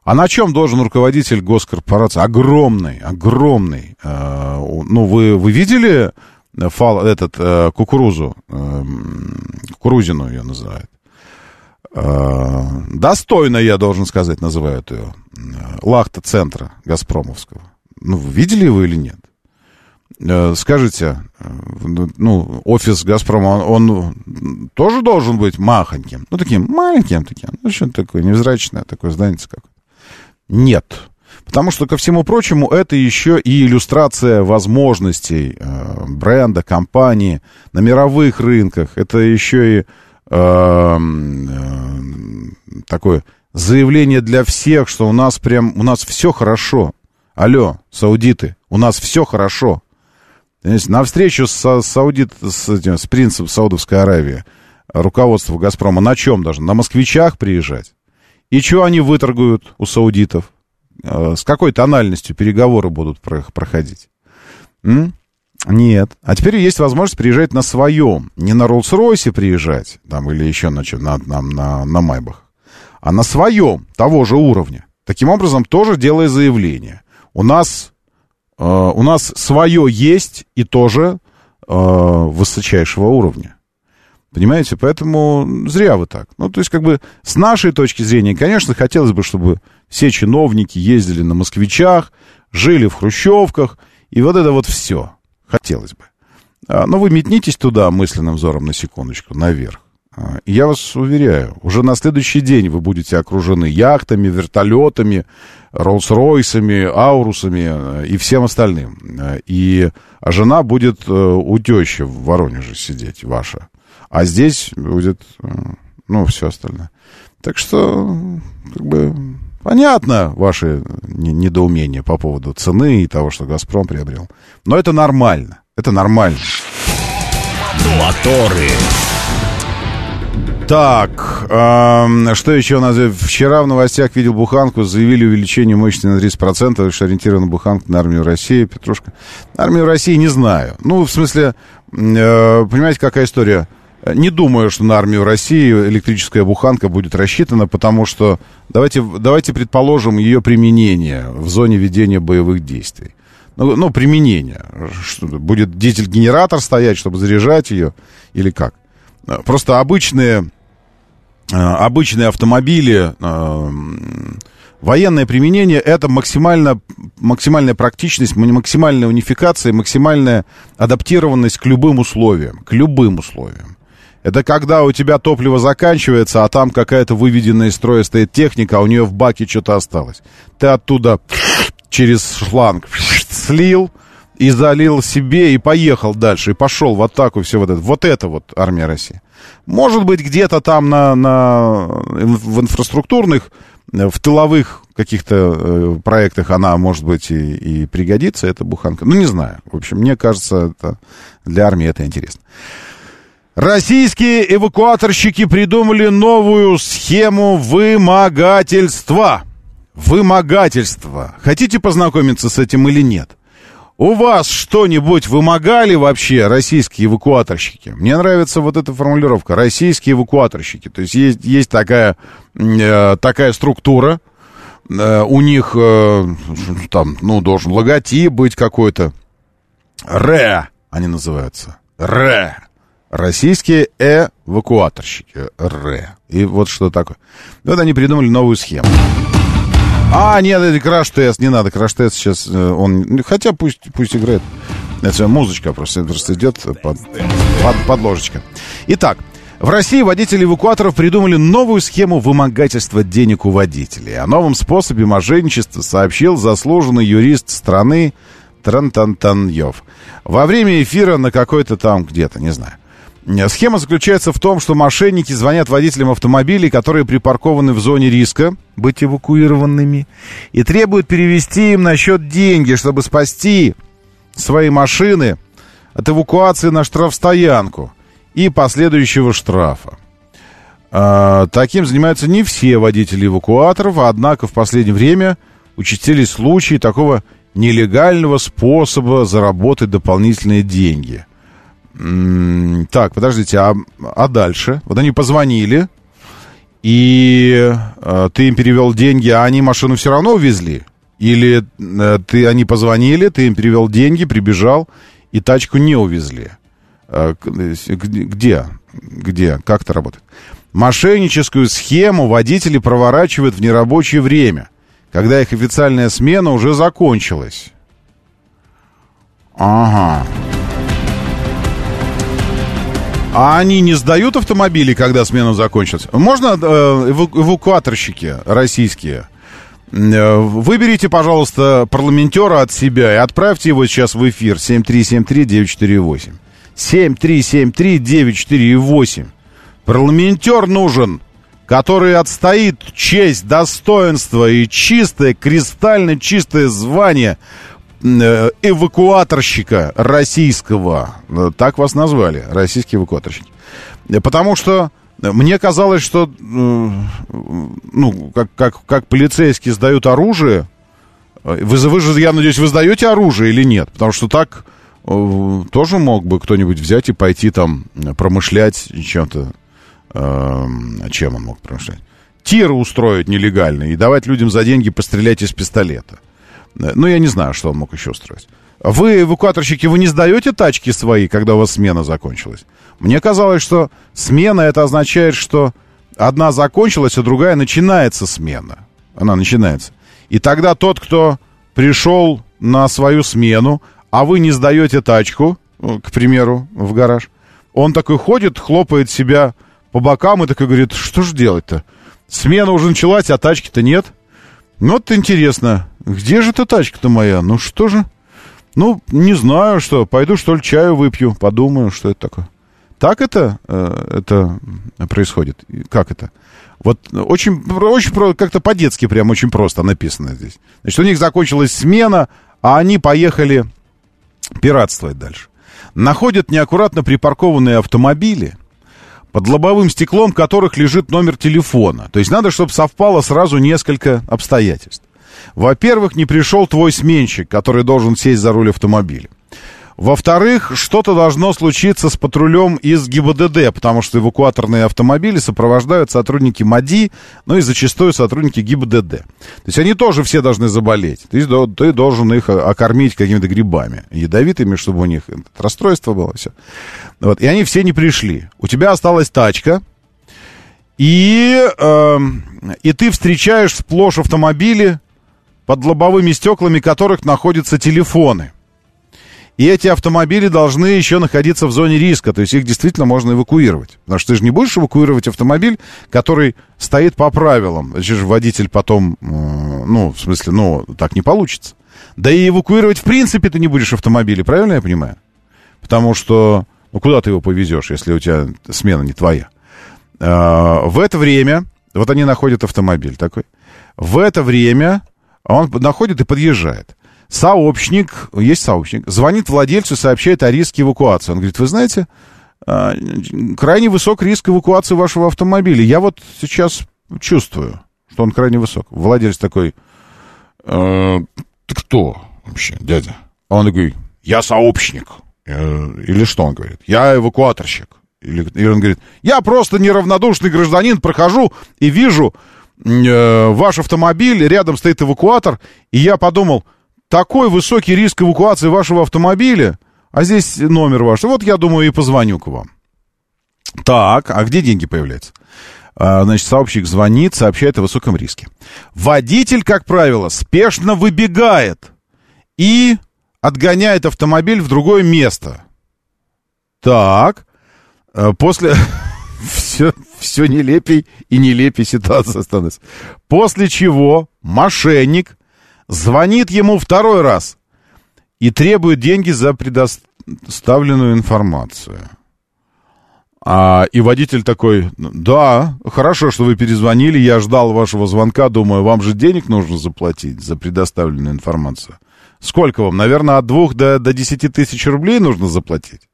А на чем должен руководитель госкорпорации? Огромный, огромный. э, ну, вы, вы видели э, фал, этот, э, кукурузу? Э, м, кукурузину ее называют. Э, достойно, я должен сказать, называют ее. Э, Лахта-центра Газпромовского. Ну, вы видели его или нет? Э, Скажите, э, ну, офис Газпрома, он, он тоже должен быть махоньким? Ну, таким маленьким таким. Ну, что-то такое невзрачное, такое здание какое-то. Нет. Потому что, ко всему прочему, это еще и иллюстрация возможностей э, бренда, компании на мировых рынках. Это еще и э, э, такое заявление для всех, что у нас прям, у нас все хорошо. Алло, саудиты, у нас все хорошо. На встречу с, с, аудит, с, с принцем Саудовской Аравии руководство «Газпрома» на чем должно? На москвичах приезжать? И что они выторгуют у саудитов? Э, С какой тональностью переговоры будут про- проходить? М? Нет. А теперь есть возможность приезжать на своем. Не на Роллс-Ройсе приезжать, там, или еще на, на, на, на, на Майбах, а на своем, того же уровня. Таким образом, тоже делая заявление. У нас, э, у нас свое есть и тоже э, высочайшего уровня. Понимаете? Поэтому зря вы так. Ну, то есть, как бы, с нашей точки зрения, конечно, хотелось бы, чтобы все чиновники ездили на москвичах, жили в хрущевках, и вот это вот все. Хотелось бы. А, Но вы метнитесь туда мысленным взором на секундочку, наверх. А, я вас уверяю, уже на следующий день вы будете окружены яхтами, вертолетами, Роллс-Ройсами, Аурусами э, и всем остальным. Э, И а жена будет э, у тещи в Воронеже сидеть, ваша. А здесь будет, э, ну, все остальное. Так что, как бы, понятно ваши не- недоумения по поводу цены и того, что «Газпром» приобрел. Но это нормально. Это нормально. Моторы. Так, эм, что еще у нас? Вчера в новостях видел буханку, заявили увеличение мощности на 30%, что ориентирована буханка на армию России, Петрушка. Армию России не знаю. Ну, в смысле, э, понимаете, какая история? Не думаю, что на армию России электрическая буханка будет рассчитана, потому что давайте, давайте предположим ее применение в зоне ведения боевых действий. Ну, ну применение. Что, будет дизель-генератор стоять, чтобы заряжать ее, или как? Просто обычные, э, обычные автомобили, э, военное применение это максимально, максимальная практичность, максимальная унификация, максимальная адаптированность к любым условиям. К любым условиям. Это когда у тебя топливо заканчивается, а там какая-то выведенная из строя стоит техника, а у нее в баке что-то осталось. Ты оттуда через шланг слил и залил себе и поехал дальше, и пошел в атаку, все вот это. Вот это вот армия России. Может быть, где-то там на, на, в инфраструктурных, в тыловых каких-то э, проектах она, может быть, и, и пригодится, эта буханка. Ну, не знаю. В общем, мне кажется, это, для армии это интересно. Российские эвакуаторщики придумали новую схему вымогательства. Вымогательство. Хотите познакомиться с этим или нет? У вас что-нибудь вымогали вообще российские эвакуаторщики? Мне нравится вот эта формулировка. Российские эвакуаторщики. То есть есть, есть такая, э, такая структура. Э, у них э, там, ну, должен логотип быть какой-то. РЭ они называются. РЭ. Российские эвакуаторщики. РЭ. И вот что такое. Вот они придумали новую схему. А, нет, это краш-тест, не надо, краш-тест сейчас, э, он, хотя пусть, пусть играет. Это музычка просто, просто идет под, под, подложечка. Итак, в России водители эвакуаторов придумали новую схему вымогательства денег у водителей. О новом способе мошенничества сообщил заслуженный юрист страны Трантантаньев. Во время эфира на какой-то там где-то, не знаю. Схема заключается в том, что мошенники звонят водителям автомобилей, которые припаркованы в зоне риска быть эвакуированными, и требуют перевести им на счет деньги, чтобы спасти свои машины от эвакуации на штрафстоянку и последующего штрафа. А, таким занимаются не все водители эвакуаторов, однако в последнее время участились случаи такого нелегального способа заработать дополнительные деньги – так, подождите, а, а дальше? Вот они позвонили, и э, ты им перевел деньги, а они машину все равно увезли? Или э, ты, они позвонили, ты им перевел деньги, прибежал, и тачку не увезли? Э, где? Где? Как это работает? Мошенническую схему водители проворачивают в нерабочее время, когда их официальная смена уже закончилась. Ага. А они не сдают автомобили, когда смена закончится? Можно э, эвакуаторщики российские? Э, выберите, пожалуйста, парламентера от себя и отправьте его сейчас в эфир 7373948. 7373948. Парламентер нужен, который отстоит честь, достоинство и чистое, кристально чистое звание эвакуаторщика российского. Э, так вас назвали, российские эвакуаторщики. Э, потому что мне казалось, что ну, как, как, как полицейские сдают оружие, вы, вы же, я надеюсь, вы сдаете оружие или нет? Потому что так тоже мог бы кто-нибудь взять и пойти там промышлять чем-то. Чем он мог промышлять? Тиры устроить нелегально и давать людям за деньги пострелять из пистолета. Ну, я не знаю, что он мог еще устроить. Вы, эвакуаторщики, вы не сдаете тачки свои, когда у вас смена закончилась? Мне казалось, что смена это означает, что одна закончилась, а другая начинается смена. Она начинается. И тогда тот, кто пришел на свою смену, а вы не сдаете тачку, ну, к примеру, в гараж, он такой ходит, хлопает себя по бокам и такой говорит, что же делать-то? Смена уже началась, а тачки-то нет. Ну, вот интересно, где же эта тачка-то моя? Ну, что же? Ну, не знаю, что. Пойду, что ли, чаю выпью, подумаю, что это такое. Так это, э, это происходит? Как это? Вот очень, очень как-то по-детски прям очень просто написано здесь. Значит, у них закончилась смена, а они поехали пиратствовать дальше. Находят неаккуратно припаркованные автомобили – под лобовым стеклом которых лежит номер телефона. То есть надо, чтобы совпало сразу несколько обстоятельств. Во-первых, не пришел твой сменщик, который должен сесть за руль автомобиля. Во-вторых, что-то должно случиться с патрулем из ГИБДД, потому что эвакуаторные автомобили сопровождают сотрудники МАДИ, ну и зачастую сотрудники ГИБДД. То есть они тоже все должны заболеть. Ты, до- ты должен их о- окормить какими-то грибами ядовитыми, чтобы у них расстройство было, все. Вот. И они все не пришли. У тебя осталась тачка, и, эм, и ты встречаешь сплошь автомобили, под лобовыми стеклами которых находятся телефоны. И эти автомобили должны еще находиться в зоне риска, то есть их действительно можно эвакуировать. Потому что ты же не будешь эвакуировать автомобиль, который стоит по правилам. Значит, водитель потом, э, ну, в смысле, ну, так не получится. Да и эвакуировать в принципе ты не будешь автомобили, правильно я понимаю? Потому что, ну, куда ты его повезешь, если у тебя смена не твоя? А, в это время, вот они находят автомобиль такой, в это время он находит и подъезжает. Сообщник, есть сообщник, звонит владельцу, сообщает о риске эвакуации. Он говорит, вы знаете, а, крайне высок риск эвакуации вашего автомобиля. Я вот сейчас чувствую, что он крайне высок. Владелец такой, «Э, ты кто вообще, дядя? А он такой, я сообщник. Э, Или что он говорит? Я эвакуаторщик. Или, или он говорит, я просто неравнодушный гражданин, прохожу и вижу э, ваш автомобиль, рядом стоит эвакуатор, и я подумал, такой высокий риск эвакуации вашего автомобиля, а здесь номер ваш, вот я думаю и позвоню к вам. Так, а где деньги появляются? А, Значит, сообщник звонит, сообщает о высоком риске. Водитель, как правило, спешно выбегает и отгоняет автомобиль в другое место. Так, э, после... (laughs) все, все нелепей и нелепей ситуация становится. После чего мошенник звонит ему второй раз и требует деньги за предоставленную информацию. А, и водитель такой, да, хорошо, что вы перезвонили, я ждал вашего звонка, думаю, вам же денег нужно заплатить за предоставленную информацию. Сколько вам? Наверное, от двух до, до десяти тысяч рублей нужно заплатить.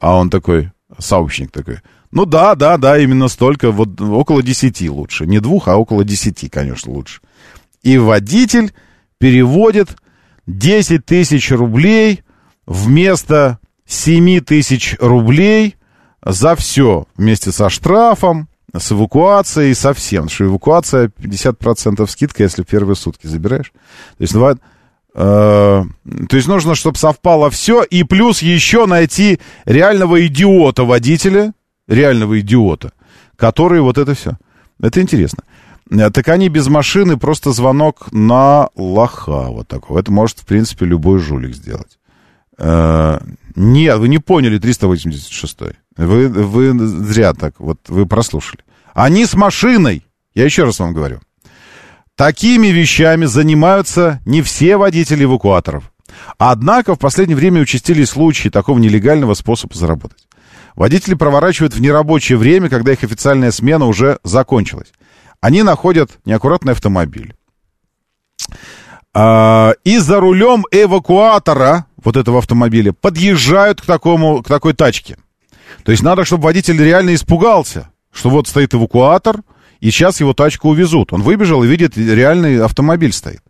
А он такой, сообщник такой, ну да, да, да, именно столько, вот около десяти лучше. Не двух, а около десяти, конечно, лучше. И водитель переводит 10 тысяч рублей вместо 7 тысяч рублей за все, вместе со штрафом, с эвакуацией, со всем. Потому что эвакуация 50% скидка, если в первые сутки забираешь. То есть, ну, э, то есть нужно, чтобы совпало все, и плюс еще найти реального идиота водителя, реального идиота, который вот это все. Это интересно. Э, Так они без машины, просто звонок на лоха вот такого. Это может, в принципе, любой жулик сделать. Э, Нет, вы не поняли 386 вы, вы зря так, вот вы прослушали. Они с машиной, я еще раз вам говорю. Такими вещами занимаются не все водители эвакуаторов. Однако в последнее время участились случаи такого нелегального способа заработать. Водители проворачивают в нерабочее время, когда их официальная смена уже закончилась. Они находят неаккуратный автомобиль. А, и за рулем эвакуатора вот этого автомобиля подъезжают к, такому, к такой тачке. То есть надо, чтобы водитель реально испугался, что вот стоит эвакуатор, и сейчас его тачку увезут. Он выбежал и видит, реальный автомобиль стоит.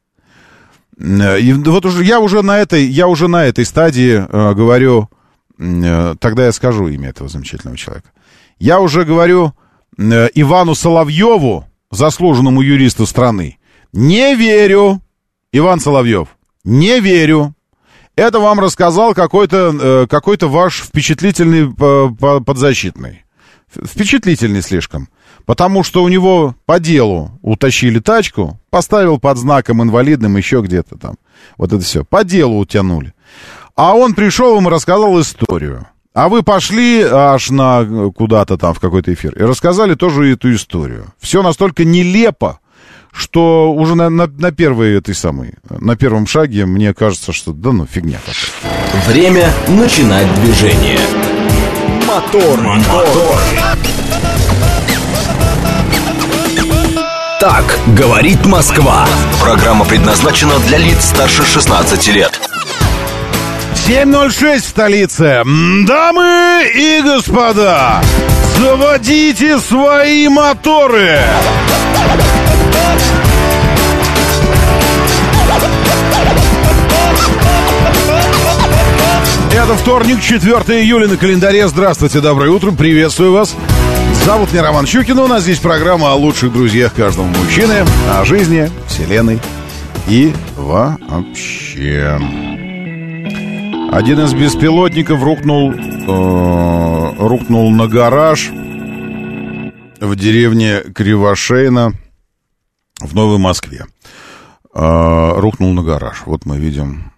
Э, И вот уже я уже на этой, я уже на этой стадии э, говорю, тогда я скажу имя этого замечательного человека. Я уже говорю э, Ивану Соловьеву, заслуженному юристу страны, не верю, Иван Соловьев, не верю. Это вам рассказал какой-то э, какой-то ваш впечатлительный по- по- подзащитный. Впечатлительный слишком. Потому что у него по делу утащили тачку, поставил под знаком инвалидным еще где-то там. Вот это все. По делу утянули. А он пришел им и рассказал историю. А вы пошли аж на куда-то там в какой-то эфир и рассказали тоже эту историю. Все настолько нелепо, что уже на, на, на первой этой самой, на первом шаге мне кажется, что да ну фигня какая-то. Время начинать движение. Мотор, мотор. Так говорит Москва. Программа предназначена для лиц старше 16 лет. 7.06 в столице. Дамы и господа, заводите свои моторы. Это Вторник, 4 июля на календаре. Здравствуйте, доброе утро, приветствую вас. Зовут меня Роман Щукин, у нас здесь программа о лучших друзьях каждого мужчины, о жизни, вселенной и вообще. Один из беспилотников рухнул, э, рухнул на гараж в деревне Кривошейна в Новой Москве. Э, рухнул на гараж. Вот мы видим,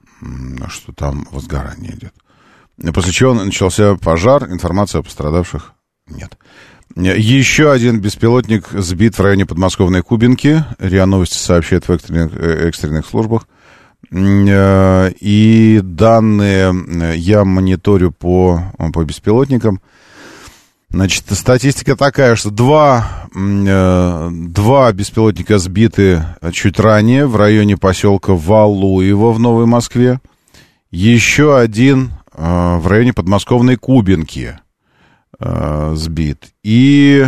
что там возгорание идет. После чего начался пожар, информации о пострадавших нет. Еще один беспилотник сбит в районе подмосковной Кубинки. РИА Новости сообщает в экстренных, э, экстренных службах. Э, И данные э, я мониторю по, по беспилотникам. Значит, статистика такая, что два, э, два беспилотника сбиты чуть ранее в районе поселка Валуево в Новой Москве. Еще один в районе подмосковной Кубинки сбит. И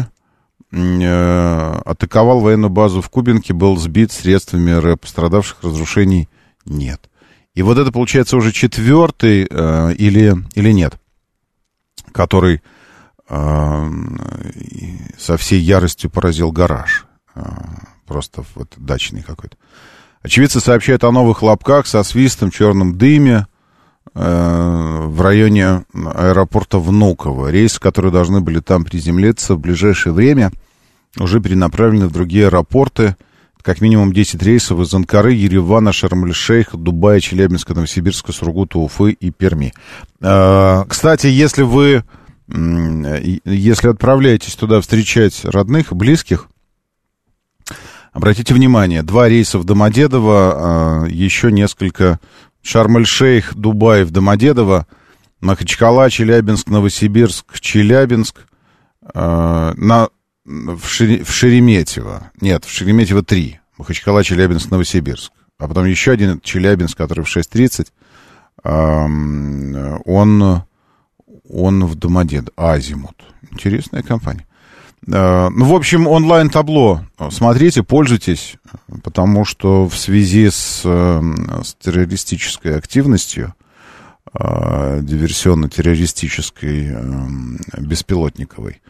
атаковал военную базу в Кубинке, был сбит средствами. Пострадавших разрушений нет. И вот это, получается, уже четвертый э, или, или нет, который э, со всей яростью поразил гараж. Э, просто вот дачный какой-то. Очевидцы сообщают о новых хлопках со свистом, черном дыме э, в районе аэропорта Внуково. Рейсы, которые должны были там приземлиться в ближайшее время, уже перенаправлены в другие аэропорты. Как минимум 10 рейсов из Анкары, Еревана, Шарм-эль-Шейха, Дубая, Челябинска, Новосибирска, Сургута, Уфы и Перми. Э, Кстати, если вы если отправляетесь туда встречать родных, близких, обратите внимание, два рейса в Домодедово, э, еще несколько Шарм-эль-Шейх, Дубай в Домодедово, Махачкала, Челябинск, Новосибирск, Челябинск, э, на, в, Шере- в Шереметьево. Нет, в Шереметьево 3. Махачкала, Челябинск, Новосибирск. А потом еще один Челябинск, который в 6.30. эм, Он, он в Домодед. Азимут. Интересная компания. Э, Ну, в общем, онлайн-табло. Смотрите, пользуйтесь, потому что в связи с, с террористической активностью, э, диверсионно-террористической, э, беспилотниковой,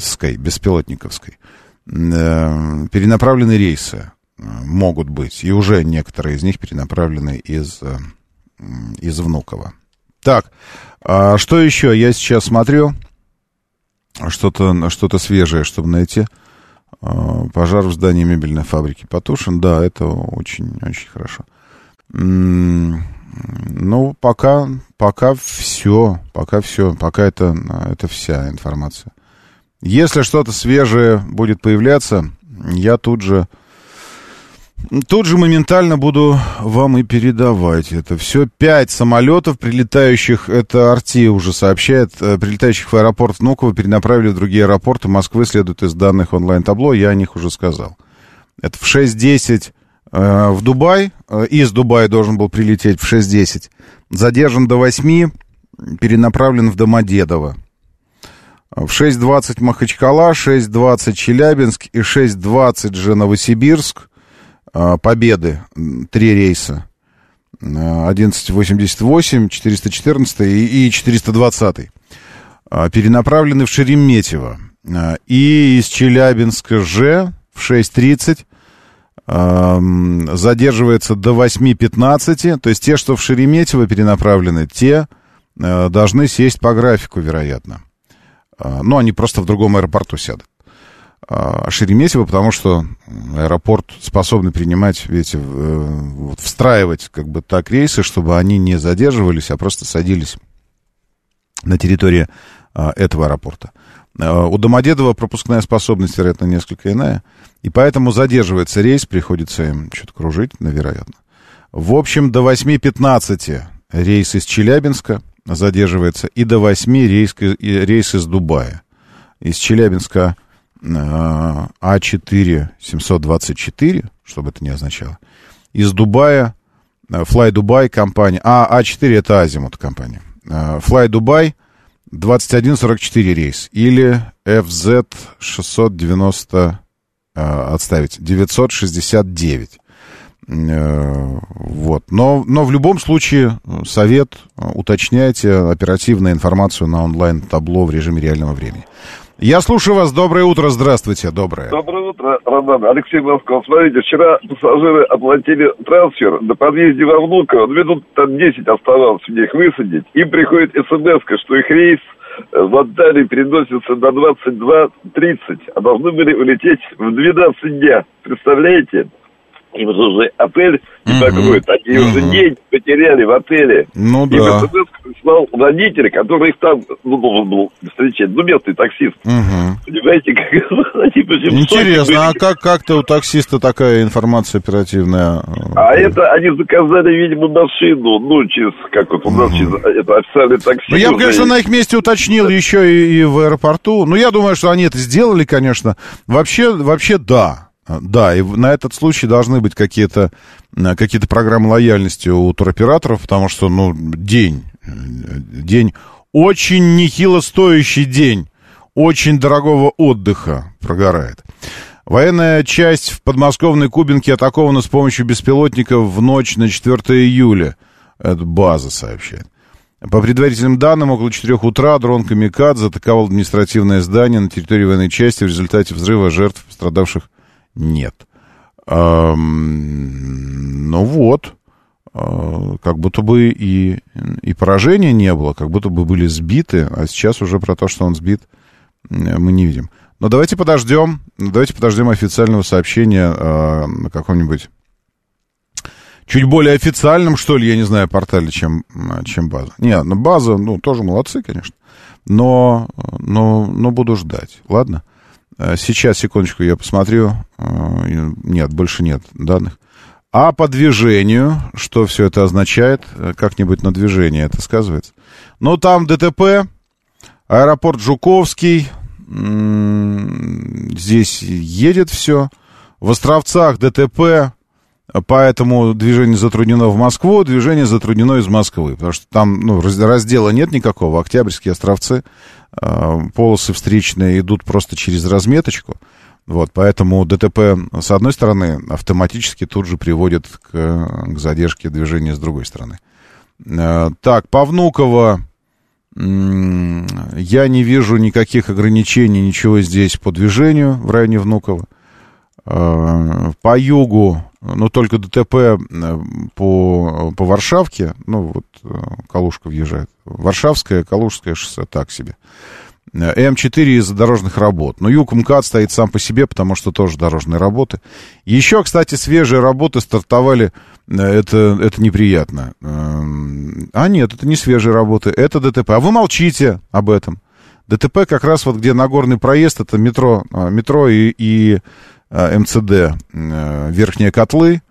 ской, беспилотниковской, э, перенаправлены рейсы э, могут быть, и уже некоторые из них перенаправлены из, э, из Внуково. Так, а что еще? Я сейчас смотрю что-то что свежее, чтобы найти. Пожар в здании мебельной фабрики потушен. Да, это очень, очень хорошо. Ну, пока, пока все, пока все, пока это, это вся информация. Если что-то свежее будет появляться, я тут же, тут же моментально буду вам и передавать это все. Пять самолетов, прилетающих, это Арти уже сообщает, э, прилетающих в аэропорт Внуково перенаправили в другие аэропорты Москвы, следует из данных онлайн-табло, я о них уже сказал. Это в 6.10 э, в Дубай, э, из Дубая должен был прилететь в 6.10, задержан до 8, перенаправлен в Домодедово. В 6.20 Махачкала, 6.20 Челябинск и 6.20 же Новосибирск. А, Победы, три рейса. А, 1188, 414 и и 420. А, Перенаправлены в Шереметьево. А, И из Челябинска же в 6.30 ам, задерживается до 8.15. То есть те, что в Шереметьево перенаправлены, те должны сесть по графику, вероятно. А, Ну, они просто в другом аэропорту сядут. А Шереметьево, потому что аэропорт способный принимать, видите, э, вот, встраивать как бы так рейсы, чтобы они не задерживались, а просто садились на территории а, этого аэропорта. А, У Домодедова пропускная способность, вероятно, несколько иная, и поэтому задерживается рейс, приходится им что-то кружить, ну, вероятно. В общем, до 8.15 рейс из Челябинска задерживается, и до 8 рейс, рейс из Дубая. Из Челябинска э, А4 724, что бы это ни означало. Из Дубая, э, Fly Dubai компания, а А4 это Азимут компания. Э, Fly Dubai 2144 рейс или FZ 690 э, отставить 969. Э, Вот. Но, но в любом случае э, совет, э, уточняйте оперативную информацию на онлайн-табло в режиме реального времени. Я слушаю вас. Доброе утро. Здравствуйте. Доброе. Доброе утро, Роман. Алексей Москва. Смотрите, вчера пассажиры оплатили трансфер на подъезде во Внуково. Минут там 10 оставалось мне их высадить. Им приходит смс что их рейс в Анталии переносится на 22.30, а должны были улететь в 12 дня. Представляете? Им же уже отель не Мгм. покроет. Они уже день потеряли в отеле. Ну Им да. смс прислал водитель, который их там ну, должен был встречать. Ну, местный таксист. Мгм. Понимаете, как (laughs) они почему Интересно, а как, как-то у таксиста такая информация оперативная? э, А это они заказали, видимо, машину, ну, через, как вот у нас, через, это официальный такси. Ну, я бы, конечно, на их месте уточнил еще и, и в аэропорту. Ну, я думаю, что они это сделали, конечно. Вообще, вообще, да. Да, и на этот случай должны быть какие-то э, какие программы лояльности у туроператоров, потому что, ну, день, э, день, очень нехило стоящий день, очень дорогого отдыха прогорает. Военная часть в подмосковной Кубинке атакована с помощью беспилотников в ночь на 4 июля. Это база сообщает. По предварительным данным, около 4 утра дрон «Камикадзе» атаковал административное здание на территории военной части. В результате взрыва жертв пострадавших нет. Ну вот, Э, как будто бы и, и поражения не было, как будто бы были сбиты, а сейчас уже про то, что он сбит, э, мы не видим. Но давайте подождем, давайте подождем официального сообщения э, на каком-нибудь чуть более официальном, что ли, я не знаю, портале, чем, чем база. Не, ну база, ну, тоже молодцы, конечно. Но, но, но буду ждать, ладно? Э, Сейчас, секундочку, я посмотрю. Э, Нет, больше нет данных. А по движению, что все это означает? Э, Как-нибудь на движение это сказывается? Ну, там ДТП, аэропорт Жуковский, здесь едет все. В Островцах ДТП, поэтому движение затруднено в Москву, движение затруднено из Москвы, потому что там ну, раз- раздела нет никакого, Октябрьские островцы, э, полосы встречные идут просто через разметочку, вот, поэтому ДТП, с одной стороны, автоматически тут же приводит к, к задержке движения с другой стороны. Э, Так, по Внуково я не вижу никаких ограничений, ничего здесь по движению в районе Внуково. По югу, ну, только ДТП э, по, по Варшавке, ну, вот э, Калушка въезжает. Варшавское, Калужское шоссе, так себе. Э, М4 из-за дорожных работ. Но юг МКАД стоит сам по себе, потому что тоже дорожные работы. Еще, кстати, свежие работы стартовали. Это, это неприятно. Эм, А нет, это не свежие работы, это ДТП. А вы молчите об этом. ДТП как раз вот где Нагорный проезд, это метро, метро и, и МЦД, э, Верхние Котлы.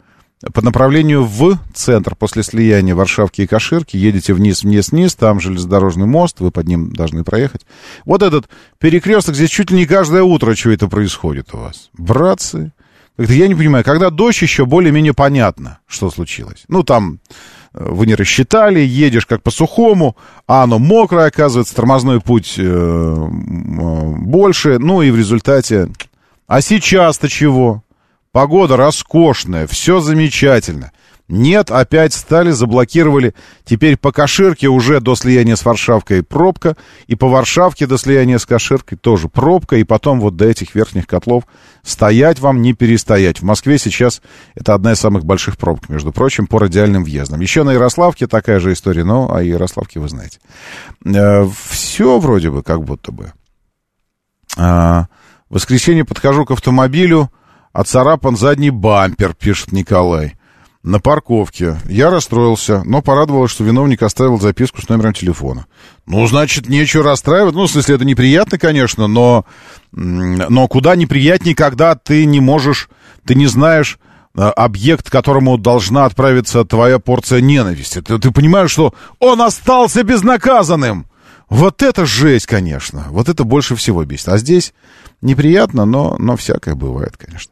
По направлению в центр после слияния Варшавки и Каширки едете вниз, вниз, вниз, там железнодорожный мост, вы под ним должны проехать. Вот этот перекресток, здесь чуть ли не каждое утро что это происходит у вас. Братцы, я не понимаю, когда дождь еще более-менее понятно, что случилось. Ну, там э, вы не рассчитали, едешь как по сухому, а оно мокрое, оказывается, тормозной путь э, э, больше, ну и в результате... А сейчас-то чего? Погода роскошная, все замечательно. Нет, опять стали, заблокировали. Теперь по Каширке уже до слияния с Варшавкой пробка. И по Варшавке до слияния с Каширкой тоже пробка. И потом вот до этих верхних котлов стоять вам не перестоять. В Москве сейчас это одна из самых больших пробок, между прочим, по радиальным въездам. Еще на Ярославке такая же история, но о Ярославке вы знаете. все вроде бы, как будто бы. В воскресенье подхожу к автомобилю, оцарапан задний бампер, пишет Николай. На парковке. Я расстроился, но порадовалось, что виновник оставил записку с номером телефона. Ну, значит, нечего расстраивать. Ну, в смысле, это неприятно, конечно, но, но куда неприятнее, когда ты не можешь, ты не знаешь э, объект, к которому должна отправиться твоя порция ненависти. Ты, ты понимаешь, что он остался безнаказанным. Вот это жесть, конечно. Вот это больше всего бесит. А здесь неприятно, но, но всякое бывает, конечно.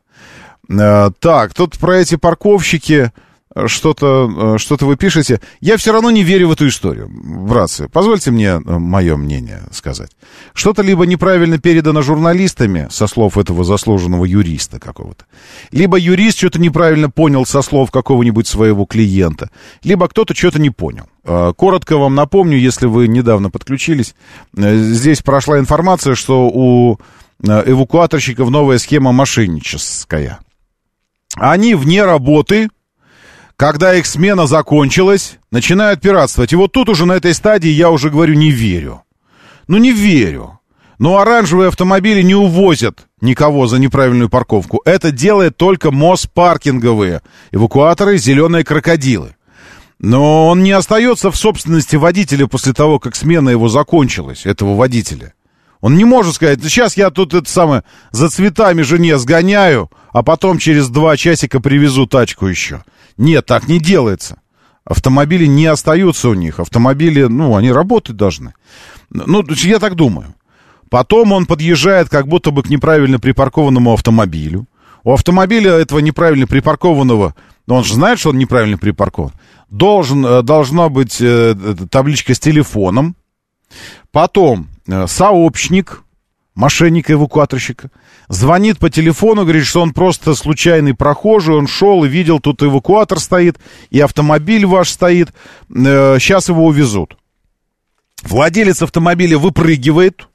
Э, так, тут про эти парковщики. Э, что-то э, что вы пишете. Я все равно не верю в эту историю, братцы. Позвольте мне мое мнение сказать. Что-то либо неправильно передано журналистами, со слов этого заслуженного юриста какого-то, либо юрист что-то неправильно понял со слов какого-нибудь своего клиента, либо кто-то что-то не понял. Э, коротко вам напомню, если вы недавно подключились, здесь прошла информация, что у эвакуаторщиков новая схема мошенническая. Они вне работы, когда их смена закончилась, начинают пиратствовать. И вот тут уже на этой стадии я уже говорю, не верю. Ну, не верю. Но оранжевые автомобили не увозят никого за неправильную парковку. Это делает только Моспаркинговые. Эвакуаторы, зеленые крокодилы. Но он не остается в собственности водителя после того, как смена его закончилась, этого водителя. Он не может сказать, сейчас я тут это самое, за цветами жене сгоняю, а потом через два часика привезу тачку еще. Нет, так не делается. Автомобили не остаются у них. Автомобили, ну, они работать должны. Ну, я так думаю. Потом он подъезжает как будто бы к неправильно припаркованному автомобилю. У автомобиля этого неправильно припаркованного, он же знает, что он неправильно припаркован, должен, э, должна быть э, табличка с телефоном. Потом Э, сообщник, мошенника-эвакуаторщика, звонит по телефону, говорит, что он просто случайный прохожий, он шел и видел, тут эвакуатор стоит, и автомобиль ваш стоит, э, сейчас его увезут. Владелец автомобиля выпрыгивает,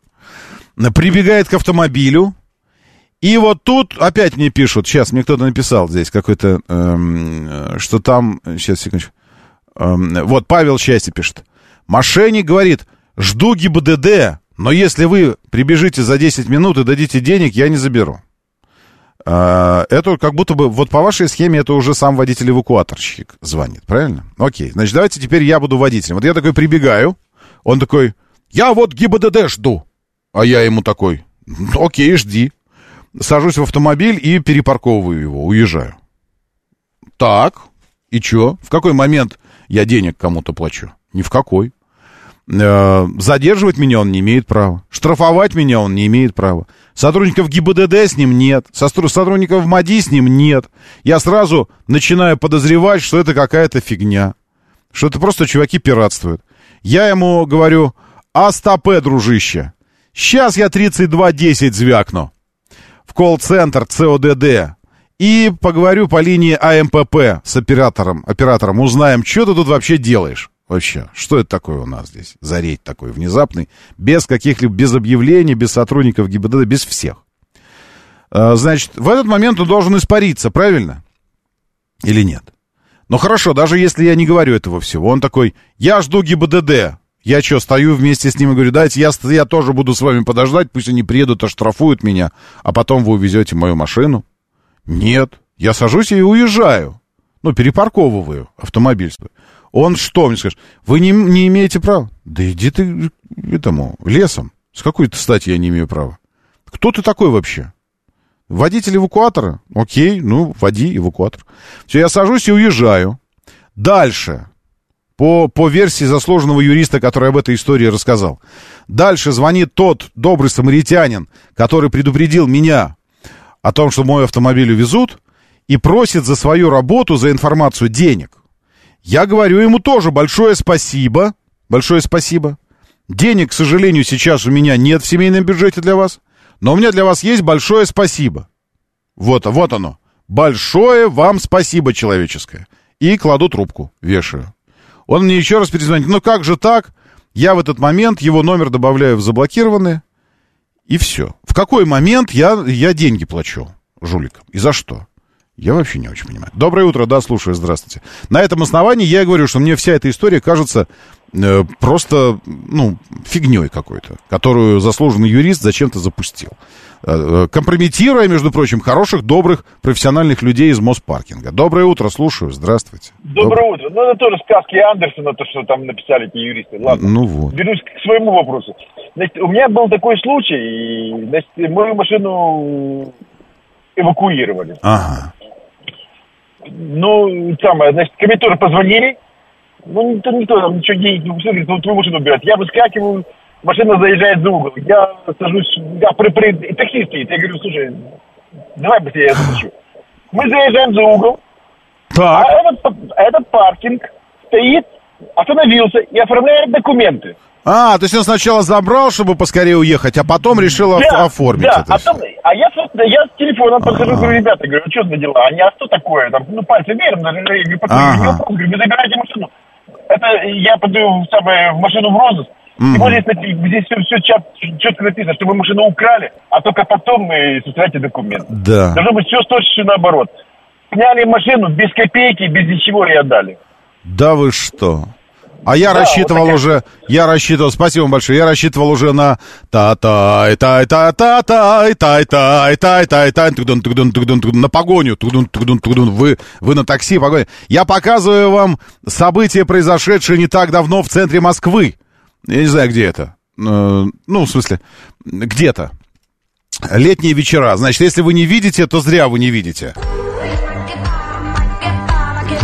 прибегает к автомобилю, и вот тут опять мне пишут, сейчас мне кто-то написал здесь какой-то, эм, что там, сейчас, секундочку, эм, вот Павел Счастье пишет. Мошенник говорит, жду ГИБДД, но если вы прибежите за 10 минут и дадите денег, я не заберу. А, это как будто бы, вот по вашей схеме, это уже сам водитель-эвакуаторщик звонит, правильно? Окей, значит, давайте теперь я буду водителем. Вот я такой прибегаю, он такой, я вот ГИБДД жду. А я ему такой, окей, жди. Сажусь в автомобиль и перепарковываю его, уезжаю. Так, и чё? В какой момент я денег кому-то плачу? Ни в какой. Э, задерживать меня он не имеет права. Штрафовать меня он не имеет права. Сотрудников ГИБДД с ним нет. Сотрудников МАДИ с ним нет. Я сразу начинаю подозревать, что это какая-то фигня. Что это просто чуваки пиратствуют. Я ему говорю, а стопе, дружище. Сейчас я 3210 звякну. В колл-центр ЦОДД. И поговорю по линии АМПП с оператором. Оператором узнаем, что ты тут вообще делаешь. Вообще, что это такое у нас здесь? За рейд такой внезапный, без каких-либо, без объявлений, без сотрудников ГИБДД, без всех. А, значит, в этот момент он должен испариться, правильно? Или нет? Ну хорошо, даже если я не говорю этого всего, он такой, я жду ГИБДД. Я что, стою вместе с ним и говорю, дайте, я, я тоже буду с вами подождать, пусть они приедут, оштрафуют меня, а потом вы увезете мою машину? Нет, я сажусь и уезжаю. Ну, перепарковываю автомобиль. Он что мне скажет? Вы не, не имеете права. Да иди ты этому, лесом. С какой-то стати я не имею права? Кто ты такой вообще? Водитель эвакуатора? Окей, ну, води эвакуатор. Все, я сажусь и уезжаю. Дальше. По, по версии заслуженного юриста, который об этой истории рассказал. Дальше звонит тот добрый самаритянин, который предупредил меня о том, что мой автомобиль увезут, и просит за свою работу, за информацию денег. Я говорю ему тоже большое спасибо. Большое спасибо. Денег, к сожалению, сейчас у меня нет в семейном бюджете для вас. Но у меня для вас есть большое спасибо. Вот, вот оно. Большое вам спасибо человеческое. И кладу трубку, вешаю. Он мне еще раз перезвонит. Ну как же так? Я в этот момент его номер добавляю в заблокированные. И все. В какой момент я, я деньги плачу жуликам? И за что? Я вообще не очень понимаю. Доброе утро, да, слушаю, здравствуйте. На этом основании я говорю, что мне вся эта история кажется э, просто, ну, фигней какой-то, которую заслуженный юрист зачем-то запустил. Э, э, компрометируя, между прочим, хороших, добрых, профессиональных людей из Моспаркинга. Доброе утро, слушаю, здравствуйте. Доброе Доб... утро. Ну, это тоже сказки Андерсона, то, что там написали эти юристы. Ладно, ну вот. вернусь к своему вопросу. Значит, у меня был такой случай, и, значит, мою машину эвакуировали. Ага. Ну, самое, значит, комментаторы позвонили, ну, никто, никто там ничего денег не говорит, ну, твою машину убирать. Я выскакиваю, машина заезжает за угол. Я сажусь, я при, при, и такси стоит. Я говорю, слушай, давай быстрее я заплачу. Мы заезжаем за угол, Так. А этот, этот паркинг стоит, остановился и оформляет документы. А, то есть он сначала забрал, чтобы поскорее уехать, а потом решил Да, оформить да, это а, там- а я, собственно, я с телефона подхожу, говорю, ребята, говорю, что за дела? Они, а что такое? Там, ну, пальцы вверх, даже не. Ага. Не говорю, вы забирайте машину. Это я подаю в, самое, в машину в розыск. И вот здесь, напи- здесь все, четко написано, что вы машину украли, а только потом мы составляете документы. Да. Должно быть все точно наоборот. Сняли машину без копейки, без ничего и отдали. Да вы что? А я Да, рассчитывал вот уже, я рассчитывал, спасибо вам большое, я рассчитывал уже на та та та та та та та та та та та на погоню вы вы на такси погоня. Я показываю вам события, произошедшие не так давно в центре Москвы. Я не знаю, где это. Э, Ну, в смысле, где-то. Летние вечера. Значит, если вы не видите, то зря вы не видите.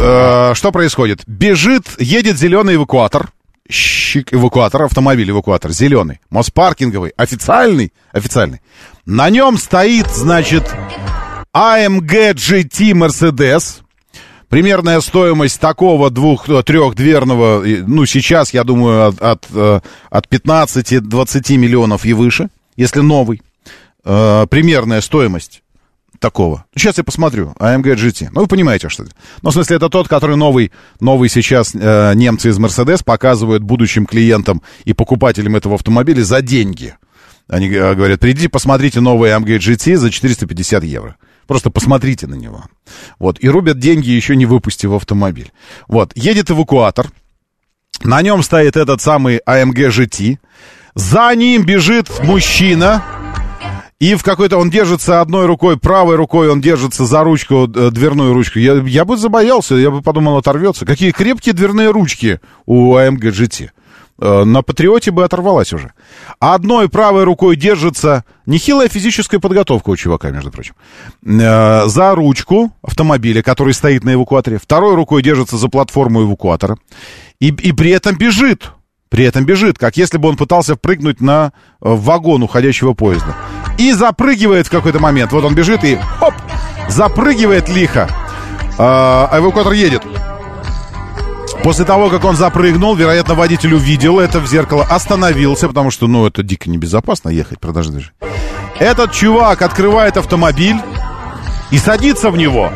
Э, что происходит? Бежит, едет зеленый эвакуатор. Щик, эвакуатор, автомобиль эвакуатор, зеленый, моспаркинговый, официальный, официальный. На нем стоит, значит, AMG GT Mercedes. Примерная стоимость такого двух-трехдверного, ну, сейчас, я думаю, от, от, э, от 15-20 миллионов и выше, если новый. Э, примерная стоимость такого. Сейчас я посмотрю. AMG GT. Ну, вы понимаете, что это. Ну, в смысле, это тот, который новый, новый сейчас э, немцы из Mercedes показывают будущим клиентам и покупателям этого автомобиля за деньги. Они э, говорят, придите, посмотрите новый AMG GT за 450 евро. Просто посмотрите на него. Вот. И рубят деньги, еще не выпустив автомобиль. Вот. Едет эвакуатор. На нем стоит этот самый AMG GT. За ним бежит мужчина. И в какой-то он держится одной рукой, правой рукой он держится за ручку, э, дверную ручку. Я, я бы забоялся, я бы подумал, оторвется. Какие крепкие дверные ручки у AMG GT. Э, На Патриоте бы оторвалась уже. А одной правой рукой держится нехилая физическая подготовка у чувака, между прочим. Э, За ручку автомобиля, который стоит на эвакуаторе. Второй рукой держится за платформу эвакуатора. И, и при этом бежит. При этом бежит, как если бы он пытался впрыгнуть на э, вагон уходящего поезда. И запрыгивает в какой-то момент. Вот он бежит и хоп, запрыгивает лихо. А, а эвакуатор едет. После того, как он запрыгнул, вероятно, водитель увидел это в зеркало, остановился, потому что, ну, это дико небезопасно ехать, продажи. Этот чувак открывает автомобиль и садится в него,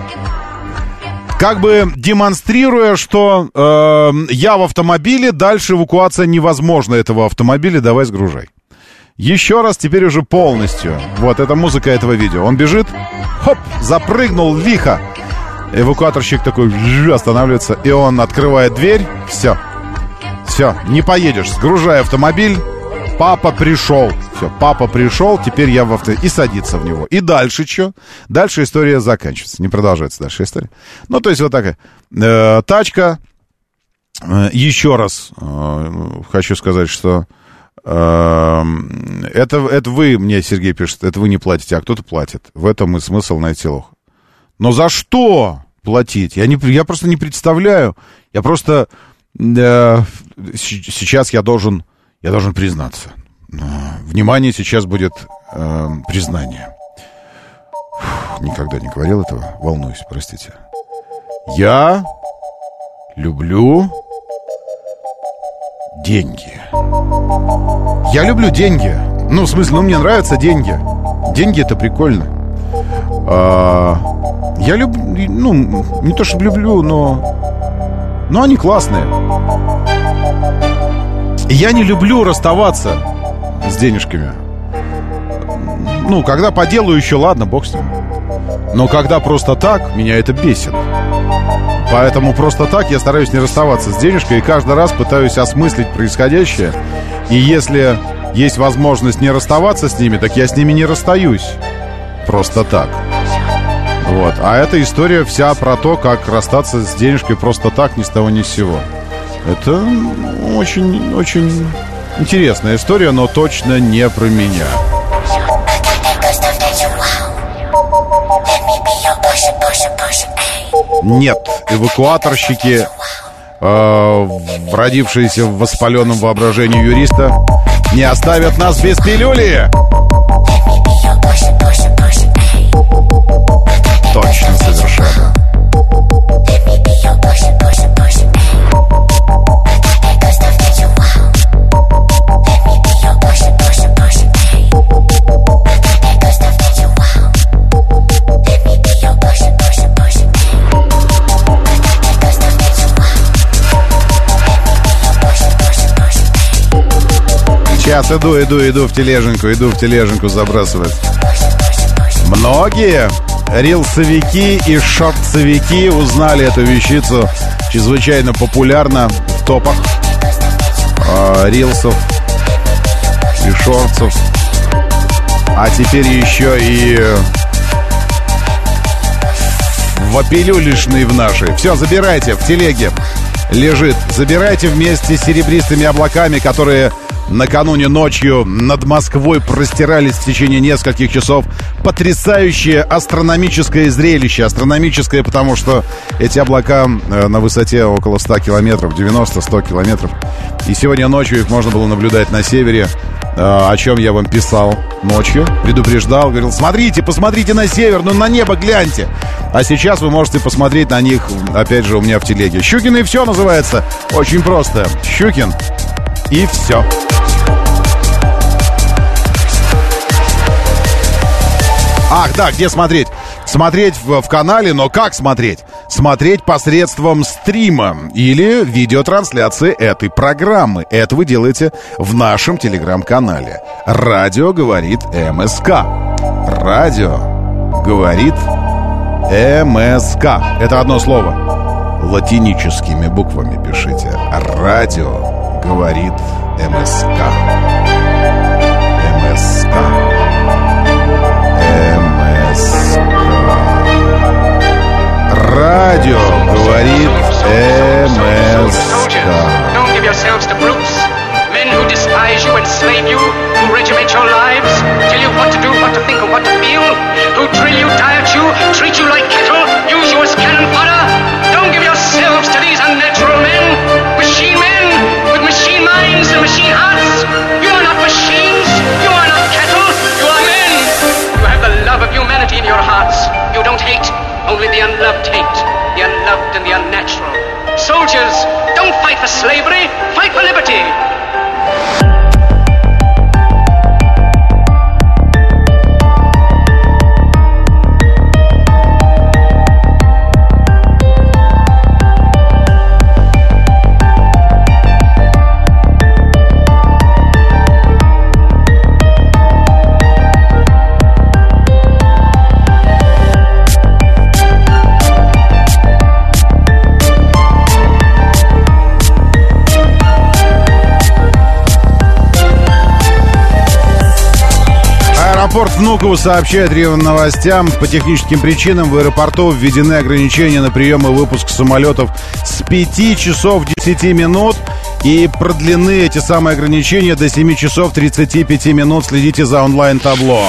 как бы демонстрируя, что э, я в автомобиле, дальше эвакуация невозможна этого автомобиля, давай сгружай. Еще раз, теперь уже полностью. Вот, это музыка этого видео. Он бежит, хоп, запрыгнул лихо. Эвакуаторщик такой останавливается, и он открывает дверь. Все. Все, не поедешь. Сгружай автомобиль. Папа пришел. Все, папа пришел, теперь я в авто... И садится в него. И дальше что? Дальше история заканчивается. Не продолжается дальше история. Ну, то есть вот такая. Э, тачка. Э, еще раз э, хочу сказать, что э, это, это вы, мне Сергей пишет, это вы не платите, а кто-то платит. В этом и смысл найти лох. Но за что платить? Я, не, я просто не представляю. Я просто... э, сейчас я должен... Я должен признаться. Внимание, сейчас будет э, признание. Фух, никогда не говорил этого. Волнуюсь, простите. Я люблю деньги. Я люблю деньги. Ну, в смысле, ну, мне нравятся деньги. Деньги это прикольно. А, я люблю, ну, не то, что люблю, но... Но они классные. Я не люблю расставаться с денежками. Ну, когда по делу еще, ладно, бог с ним. Но когда просто так, меня это бесит. Поэтому просто так я стараюсь не расставаться с денежкой и каждый раз пытаюсь осмыслить происходящее. И если есть возможность не расставаться с ними, так я с ними не расстаюсь. Просто так. Вот. А эта история вся про то, как расстаться с денежкой просто так, ни с того ни с сего. Это очень, очень интересная история, но точно не про меня. Нет, эвакуаторщики, э, родившиеся в воспаленном воображении юриста, не оставят нас без пилюли. Сейчас иду, иду, иду в тележеньку, иду в тележеньку забрасывать. Многие рилсовики и шортсовики узнали эту вещицу чрезвычайно популярна в топах э, рилсов и шортсов. А теперь еще и в в нашей. Все, забирайте в телеге. Лежит. Забирайте вместе с серебристыми облаками, которые накануне ночью над Москвой простирались в течение нескольких часов. Потрясающее астрономическое зрелище. Астрономическое, потому что эти облака э, на высоте около 100 километров, 90-100 километров. И сегодня ночью их можно было наблюдать на севере, э, о чем я вам писал ночью. Предупреждал, говорил, смотрите, посмотрите на север, ну на небо гляньте. А сейчас вы можете посмотреть на них, опять же, у меня в телеге. Щукин и все называется. Очень просто. Щукин и все. Ах, да, где смотреть? Смотреть в, в канале, но как смотреть? Смотреть посредством стрима или видеотрансляции этой программы. Это вы делаете в нашем телеграм-канале. Радио говорит МСК. Радио говорит МСК. Это одно слово. Латиническими буквами пишите. Радио говорит МСК. МСК. МСК. Радио говорит МСК. Who despise you, enslave you, who regiment your lives, tell you what to do, what to think, and what to feel, who drill you, diet you, treat you like cattle, use you as cannon fodder. Don't give yourselves to these unnatural men, minds and machine hearts. You are not machines. You are not cattle. You are men. You have the love of humanity in your hearts. You don't hate, only the unloved hate, the unloved and the unnatural. Soldiers, don't fight for slavery, fight for liberty. Аэропорт Внуково сообщает РИА новостям. По техническим причинам в аэропорту введены ограничения на прием и выпуск самолетов с 5 часов 10 минут. И продлены эти самые ограничения до 7 часов 35 минут. Следите за онлайн-табло.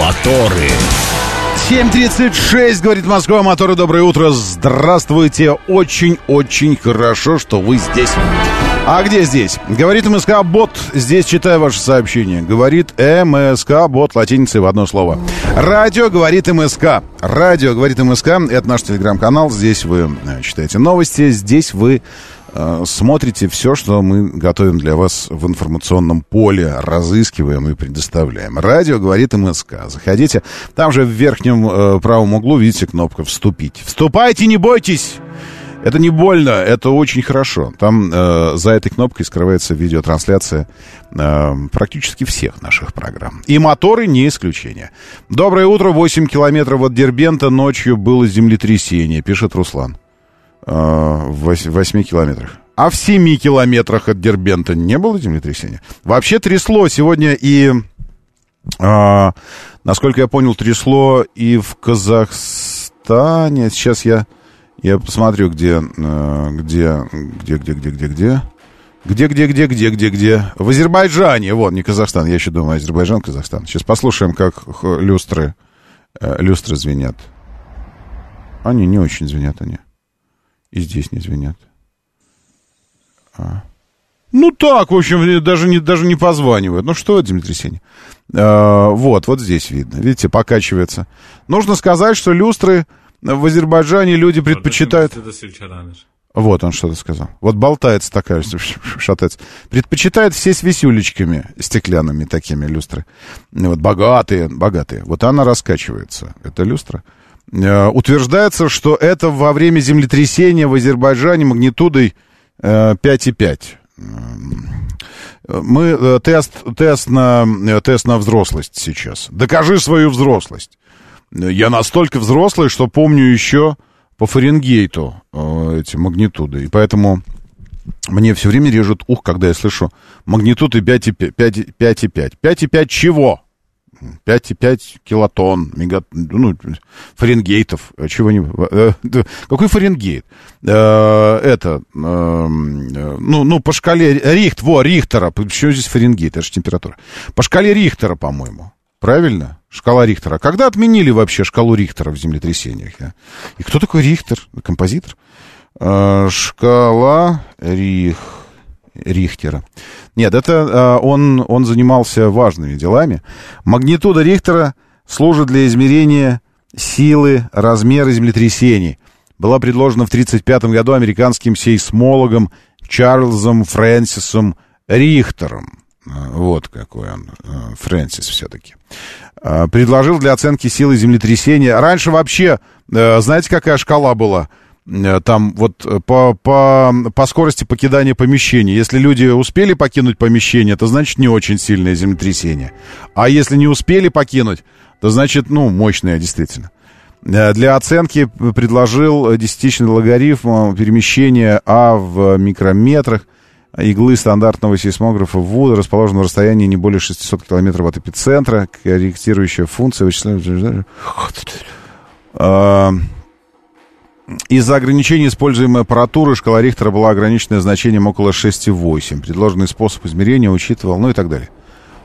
Моторы. 7.36, говорит Москва, моторы, доброе утро, здравствуйте, очень-очень хорошо, что вы здесь. А где здесь? Говорит МСК Бот, здесь читаю ваше сообщение. Говорит МСК Бот, латиницей в одно слово. Радио говорит МСК. Радио говорит МСК, это наш телеграм-канал, здесь вы э, читаете новости, здесь вы смотрите все, что мы готовим для вас в информационном поле, разыскиваем и предоставляем. Радио говорит МСК. Заходите, там же в верхнем э, правом углу видите кнопка «Вступить». Вступайте, не бойтесь! Это не больно, это очень хорошо. Там э, за этой кнопкой скрывается видеотрансляция э, практически всех наших программ. И моторы не исключение. Доброе утро, 8 километров от Дербента ночью было землетрясение, пишет Руслан. Э, в 8 километрах. А в 7 километрах от Дербента не было землетрясения? Вообще трясло сегодня и... э, насколько я понял, трясло и в Казахстане. Сейчас я... Я посмотрю, где, э, где, где, где, где, где, где. Где, где, где, где, где, где? В Азербайджане. Вот, не Казахстан. Я еще думаю, Азербайджан, Казахстан. Сейчас послушаем, как люстры, люстры звенят. Они не очень звенят, они. И здесь не звенят. А. Ну так, в общем, даже не, даже не позванивают. Ну что это землетрясение? А, вот, вот здесь видно. Видите, покачивается. Нужно сказать, что люстры в Азербайджане люди предпочитают... Вот он что-то сказал. Вот болтается такая, шатается. Предпочитает все с висюлечками стеклянными такими люстры. Вот богатые, богатые. Вот она раскачивается, эта люстра. Э, утверждается, что это во время землетрясения в Азербайджане магнитудой э, 5,5. Мы э, тест, тест, на, э, тест на взрослость сейчас. Докажи свою взрослость. Я настолько взрослый, что помню еще по Фаренгейту э, эти магнитуды. И поэтому мне все время режут ух, когда я слышу магнитуды 5,5. 5,5. 5,5 чего? 5,5 килотон, мега, ну, Фаренгейтов, чего не... э, Какой Фаренгейт? Э, Это, э, ну, ну, по шкале Рихт, во, Рихтера, почему здесь Фаренгейт, это же температура. По шкале Рихтера, по-моему. Правильно? Шкала Рихтера. Когда отменили вообще шкалу Рихтера в землетрясениях? И кто такой Рихтер? Композитор? Э, Шкала Рих... Рихтера. Нет, это э, он, он занимался важными делами. Магнитуда Рихтера служит для измерения силы, размера землетрясений. Была предложена в 1935 году американским сейсмологом Чарльзом Фрэнсисом Рихтером. Э, Вот какой он, э, Фрэнсис все-таки. Предложил для оценки силы землетрясения. Раньше вообще, знаете, какая шкала была? Э, Там вот э, по, по, по скорости покидания помещения. Если люди успели покинуть помещение, то значит не очень сильное землетрясение. А если не успели покинуть, то значит, ну, мощное действительно. Э, Для оценки предложил десятичный логарифм перемещения А в микрометрах иглы стандартного сейсмографа Вуда, расположенного в расстоянии не более 600 километров от эпицентра, корректирующая функция вычисляемая... Из-за ограничений используемой аппаратуры шкала Рихтера была ограничена значением около 6,8. Предложенный способ измерения учитывал, ну и так далее.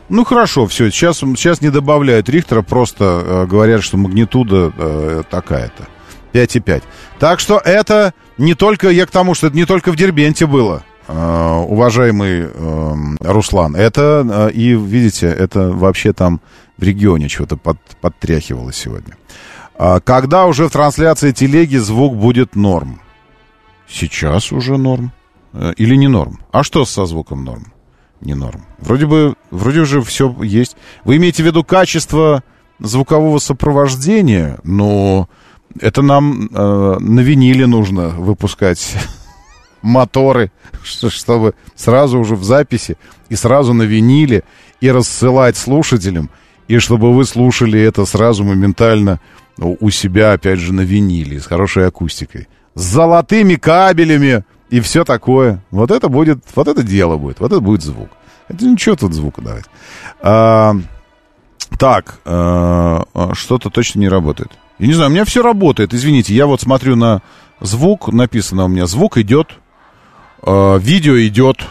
Ну хорошо, все, сейчас, сейчас не добавляют Рихтера, просто э, говорят, что магнитуда э, такая-то. 5,5. Так что это не только, я к тому, что это не только в Дербенте было, э, уважаемый э, Руслан. Это, э, и видите, это вообще там в регионе что-то под, подтряхивало сегодня. А когда уже в трансляции телеги звук будет норм? Сейчас уже норм. Э, Или не норм? А что со звуком норм? Не норм. Вроде бы, вроде уже все есть. Вы имеете в виду качество звукового сопровождения, но это нам э, на виниле нужно выпускать (laughs) моторы, чтобы сразу уже в записи и сразу на виниле и рассылать слушателям, и чтобы вы слушали это сразу моментально у у себя, опять же, на виниле, с хорошей акустикой. С золотыми кабелями и все такое. Вот это будет, вот это дело будет, вот это будет звук. Это ничего тут звука давать. А, так, э, а, что-то точно не работает. Я не знаю, у меня все работает, извините. Я вот смотрю на звук, написано у меня, звук идет, э, видео идет,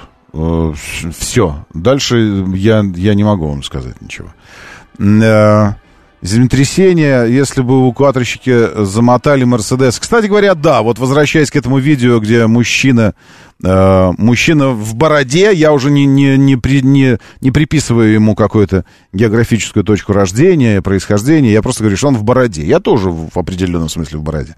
все. Дальше я, я не могу вам сказать ничего. Э, Землетрясение, если бы эвакуаторщики замотали Мерседес. Кстати говоря, да, вот возвращаясь к этому видео, где мужчина, э, мужчина в бороде, я уже не, не, не, при, не, не приписываю ему какую-то географическую точку рождения, происхождения, я просто говорю, что он в бороде. Я тоже в в определенном смысле в бороде.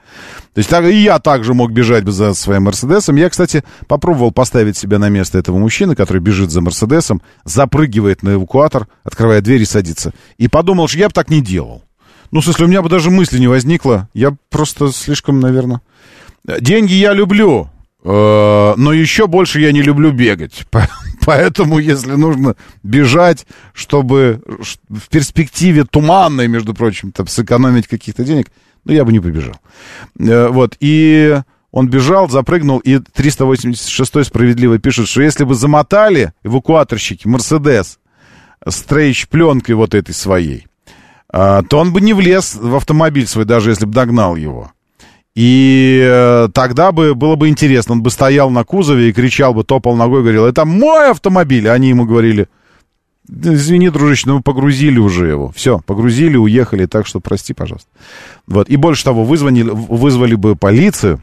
То есть так, и я также мог бежать за своим Мерседесом. Я, кстати, попробовал поставить себя на место этого мужчины, который бежит за Мерседесом, запрыгивает на эвакуатор, открывает дверь и садится. И подумал, что я бы так не делал. Ну, в смысле, у меня бы даже мысли не возникло. Я просто слишком, наверное... Деньги я люблю, но еще больше я не люблю бегать. По- (laughs) Поэтому, если нужно бежать, чтобы в перспективе туманной, между прочим, там, сэкономить каких-то денег, ну, я бы не побежал. Э, Вот, и он бежал, запрыгнул, и 386 справедливо пишет, что если бы замотали эвакуаторщики Мерседес стрейч пленкой вот этой своей, а, то он бы не влез в автомобиль свой, даже если бы догнал его. И э, тогда бы было бы интересно, он бы стоял на кузове и кричал бы, топал ногой, говорил, это мой автомобиль. Они ему говорили, «Да извини, дружище, ну мы погрузили уже его. Все, погрузили, уехали, так что прости, пожалуйста. Вот. И больше того, вызвали, вызвали бы полицию,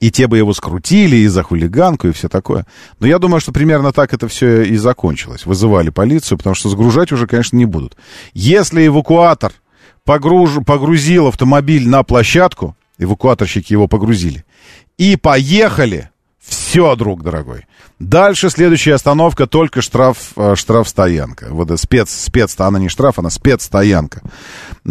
и те бы его скрутили и за хулиганку, и все такое. Но я думаю, что примерно так это все и закончилось. Вызывали полицию, потому что сгружать уже, конечно, не будут. Если эвакуатор погруж... погрузил автомобиль на площадку, эвакуаторщики его погрузили, и поехали, все, друг дорогой. Дальше следующая остановка только штраф, э, штрафстоянка. Вот это спец, спец, она не штраф, она спецстоянка.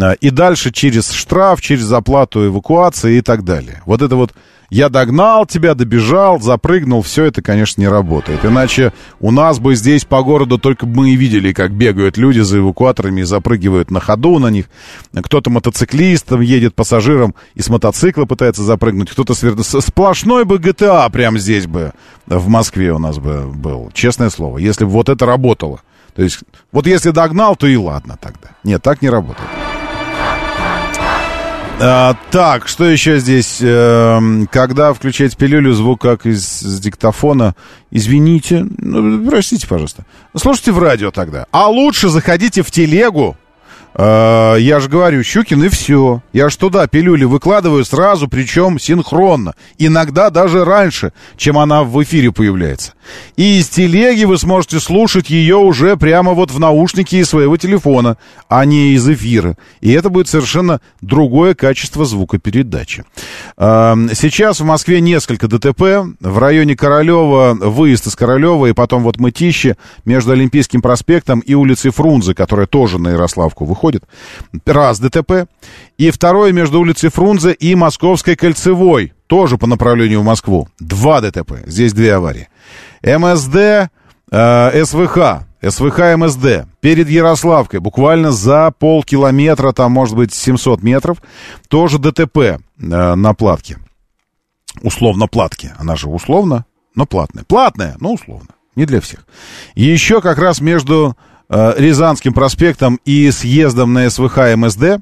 Э, И дальше через штраф, через оплату эвакуации и так далее. Вот это вот я догнал тебя, добежал, запрыгнул, все это, конечно, не работает. Иначе у нас бы здесь по городу только мы и видели, как бегают люди за эвакуаторами и запрыгивают на ходу на них. Кто-то мотоциклистом едет, пассажиром и с мотоцикла пытается запрыгнуть, кто-то свер... сплошной бы GTA прямо здесь бы в Москве у нас бы был. Честное слово, если бы вот это работало. То есть, вот если догнал, то и ладно тогда. Нет, так не работает. А, так, что еще здесь? Эм, когда включать пилюлю, звук как из, с диктофона. Извините, ну, простите, пожалуйста. Слушайте в радио тогда. А лучше заходите в телегу. Э, я же говорю, Щукин, и все. Я ж туда пилюли выкладываю сразу, причем синхронно. Иногда даже раньше, чем она в эфире появляется. И из телеги вы сможете слушать ее уже прямо вот в наушнике из своего телефона, а не из эфира. И это будет совершенно другое качество звукопередачи. Э, Сейчас в Москве несколько ДТП. В районе Королева, выезд из Королева, и потом вот Мытищи между Олимпийским проспектом и улицей Фрунзе, которая тоже на Ярославку выходит. Раз ДТП. И второе между улицей Фрунзе и Московской кольцевой, тоже по направлению в Москву. Два ДТП. Здесь две аварии. МСД, э, СВХ. СВХ МСД перед Ярославкой, буквально за полкилометра, там может быть 700 метров, тоже ДТП э, на платке. Условно платке. Она же условно, но платная. Платная, но условно. Не для всех. Еще как раз между Рязанским проспектом и съездом на СВХ МСД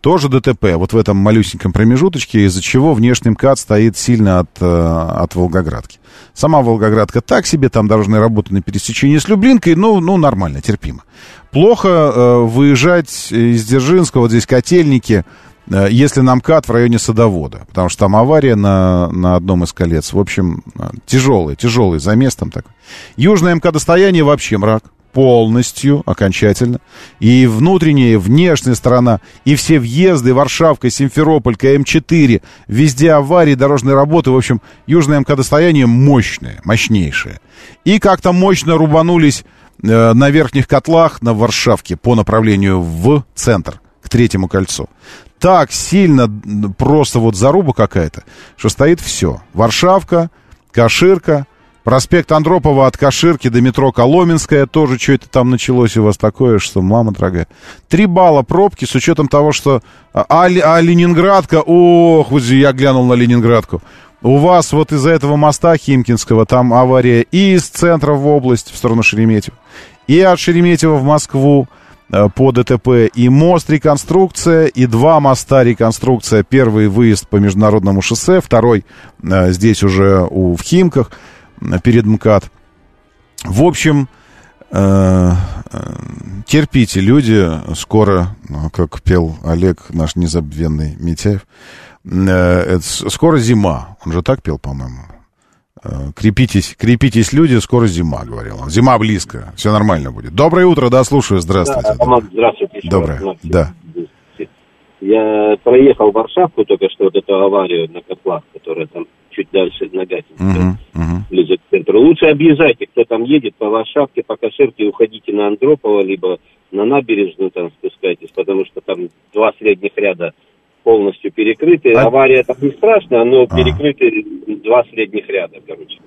тоже ДТП. Вот в этом малюсеньком промежуточке, из-за чего внешний МКАД стоит сильно от, э, от Волгоградки. Сама Волгоградка так себе, там дорожные работы на пересечении с Люблинкой, ну, ну нормально, терпимо. Плохо э, выезжать из Дзержинского, вот здесь котельники, э, если на МКАД в районе Садовода, потому что там авария на, на одном из колец. В общем, э, тяжелый, тяжелый замес там такой. Южное МКАД-достояние вообще мрак полностью, окончательно. И внутренняя, и внешняя сторона, и все въезды, Варшавка, Симферополь, КМ-4, везде аварии, дорожные работы. В общем, южное МКД-стояние мощное, мощнейшее. И как-то мощно рубанулись э, на верхних котлах на Варшавке по направлению в центр, к третьему кольцу. Так сильно, просто вот заруба какая-то, что стоит все. Варшавка, Каширка, Проспект Андропова от Каширки до метро Коломенская. Тоже что это там началось у вас такое, что мама дорогая. Три балла пробки с учетом того, что... А, а а Ленинградка... Ох, я глянул на Ленинградку. У вас вот из-за этого моста Химкинского там авария и из центра в область, в сторону Шереметьево, и от Шереметьево в Москву э, по ДТП, и мост реконструкция, и два моста реконструкция. Первый выезд по международному шоссе, второй э, здесь уже у, в Химках перед МКАД. В общем, э, э, терпите, люди, скоро, ну, как пел Олег, наш незабвенный Митяев, э, скоро зима. Он же так пел, по-моему. Крепитесь, крепитесь, люди, скоро зима, говорил он. Зима близко, все нормально будет. Доброе утро, да, слушаю, здравствуйте. Да, Роман, здравствуйте. Доброе, раз. да. Я проехал Варшавку только что, вот эту аварию на котлах, которая там чуть дальше Нагатинска, Мгм, мгм. ближе к центру. Лучше объезжайте, кто там едет по Варшавке, по Каширке, уходите на Андропова, либо на набережную там спускайтесь, потому что там два средних ряда полностью перекрыты. А- Авария там не страшная, но перекрыты два средних ряда, короче.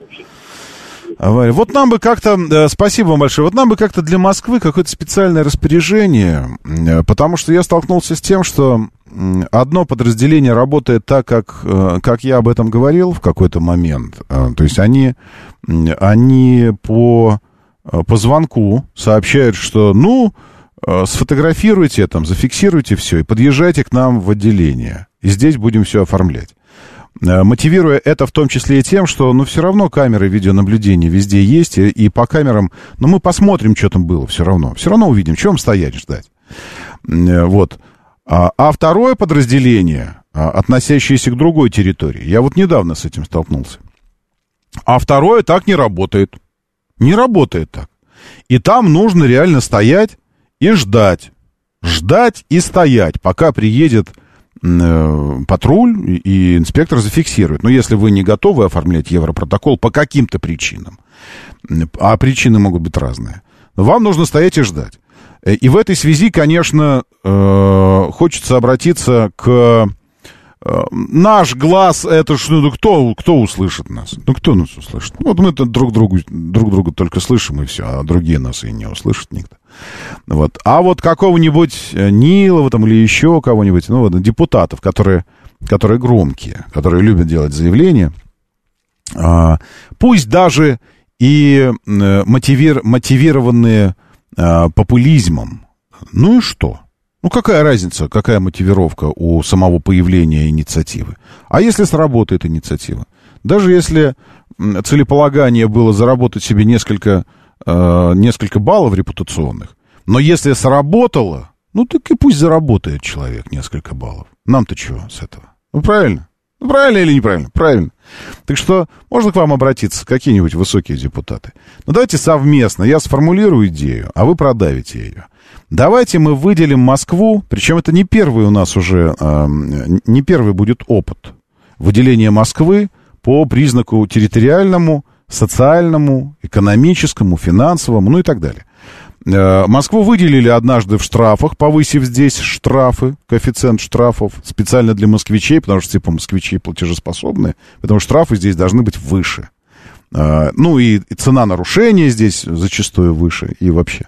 Авария. Вот нам бы как-то, э, спасибо вам большое, вот нам бы как-то для Москвы какое-то специальное распоряжение, э, потому что я столкнулся с тем, что одно подразделение работает так, как, э, как я об этом говорил в какой-то момент. Э, То есть они, они по, э, по звонку сообщают, что, ну, э, сфотографируйте, там, зафиксируйте все и подъезжайте к нам в отделение. И здесь будем все оформлять. Мотивируя это в том числе и тем, что, ну, все равно камеры видеонаблюдения везде есть, и, и по камерам, ну, мы посмотрим, что там было, все равно. Все равно увидим, чем стоять, ждать. Вот. А, а второе подразделение, а, относящееся к другой территории, я вот недавно с этим столкнулся. А второе так не работает. Не работает так. И там нужно реально стоять и ждать. Ждать и стоять, пока приедет э, патруль и, и инспектор зафиксирует. Но если вы не готовы оформлять европротокол по каким-то причинам, а причины могут быть разные, вам нужно стоять и ждать. Э, И в этой связи, конечно, э, хочется обратиться к... э, Наш глаз, это что, ну, кто, кто услышит нас? Ну, кто нас услышит? Вот мы-то друг, другу, друг друга только слышим, и все, а другие нас и не услышат никто. Вот. А вот какого-нибудь Нилова там или еще кого-нибудь, ну, вот, депутатов, которые, которые громкие, которые любят делать заявления, а, пусть даже и мотивир, мотивированные а, популизмом, ну и что? Ну, какая разница, какая мотивировка у самого появления инициативы? А если сработает инициатива? Даже если целеполагание было заработать себе несколько, э, несколько баллов репутационных, но если сработало, ну, так и пусть заработает человек несколько баллов. Нам-то чего с этого? Ну, правильно? Ну, правильно или неправильно? Правильно. Так что можно к вам обратиться, какие-нибудь высокие депутаты. Ну, давайте совместно. Я сформулирую идею, а вы продавите ее. Давайте мы выделим Москву, причем это не первый у нас уже, э, не первый будет опыт выделения Москвы по признаку территориальному, социальному, экономическому, финансовому, ну и так далее. Э, Москву выделили однажды в штрафах, повысив здесь штрафы, коэффициент штрафов, специально для москвичей, потому что, типа, москвичи платежеспособные, поэтому штрафы здесь должны быть выше. Э, Ну и цена нарушения здесь зачастую выше и вообще.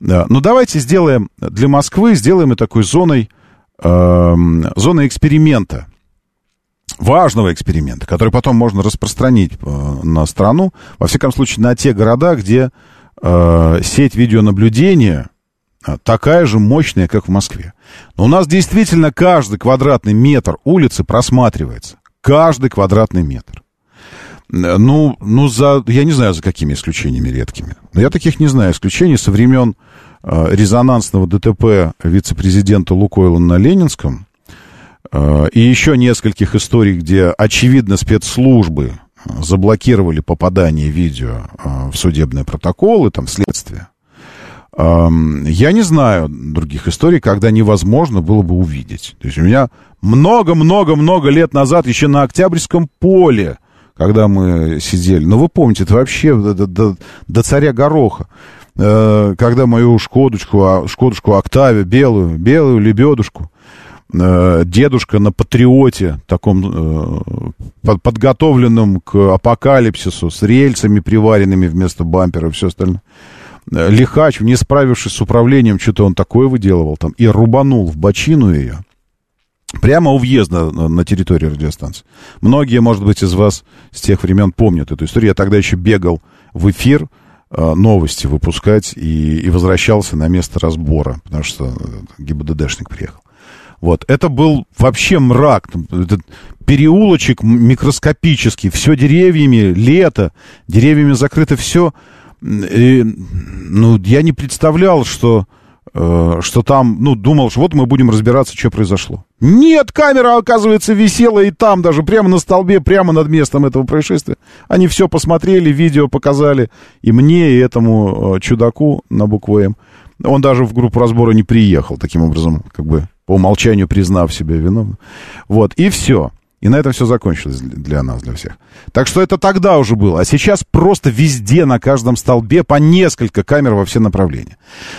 Э, Но давайте сделаем для Москвы, сделаем и такой зоной, эм, зоной эксперимента важного эксперимента, который потом можно распространить на страну, во всяком случае, на те города, где э, сеть видеонаблюдения э, такая же мощная, как в Москве. Но у нас действительно каждый квадратный метр улицы просматривается. Каждый квадратный метр. Ну, ну за, я не знаю, за какими исключениями редкими. Но я таких не знаю. Исключений со времен э, резонансного ДТП вице-президента Лукойла на Ленинском э, и еще нескольких историй, где, очевидно, спецслужбы заблокировали попадание видео э, в судебные протоколы, там, в следствие. Я не знаю других историй, когда невозможно было бы увидеть. То есть у меня много-много-много лет назад, еще на Октябрьском поле, когда мы сидели, ну вы помните, это вообще до, до- до- царя Гороха, Э, когда мою Шкодочку, а, Шкодушку Октавию, белую, белую лебедушку, дедушка на патриоте, таком э, под- подготовленном к апокалипсису, с рельсами приваренными вместо бампера и все остальное. Э, Лихач, не справившись с управлением, что-то он такое выделывал там, и рубанул в бочину ее. Прямо у въезда на территорию радиостанции. Многие, может быть, из вас с тех времен помнят эту историю. Я тогда еще бегал в эфир э, новости выпускать и, и возвращался на место разбора, потому что э, ГИБДДшник приехал. Вот, это был вообще мрак, этот переулочек микроскопический, все деревьями, лето, деревьями закрыто все. ну, я не представлял, что, э, что там, ну, думал, что вот мы будем разбираться, что произошло. Нет, камера, оказывается, висела и там даже, прямо на столбе, прямо над местом этого происшествия. Они все посмотрели, видео показали и мне, и этому э, чудаку на букву «М». Он даже в группу разбора не приехал, таким образом, как бы по умолчанию признав себя виновным. Вот, и все. И на этом все закончилось для нас, для всех. Так что это тогда уже было. А сейчас просто везде, на каждом столбе, по несколько камер во все направления.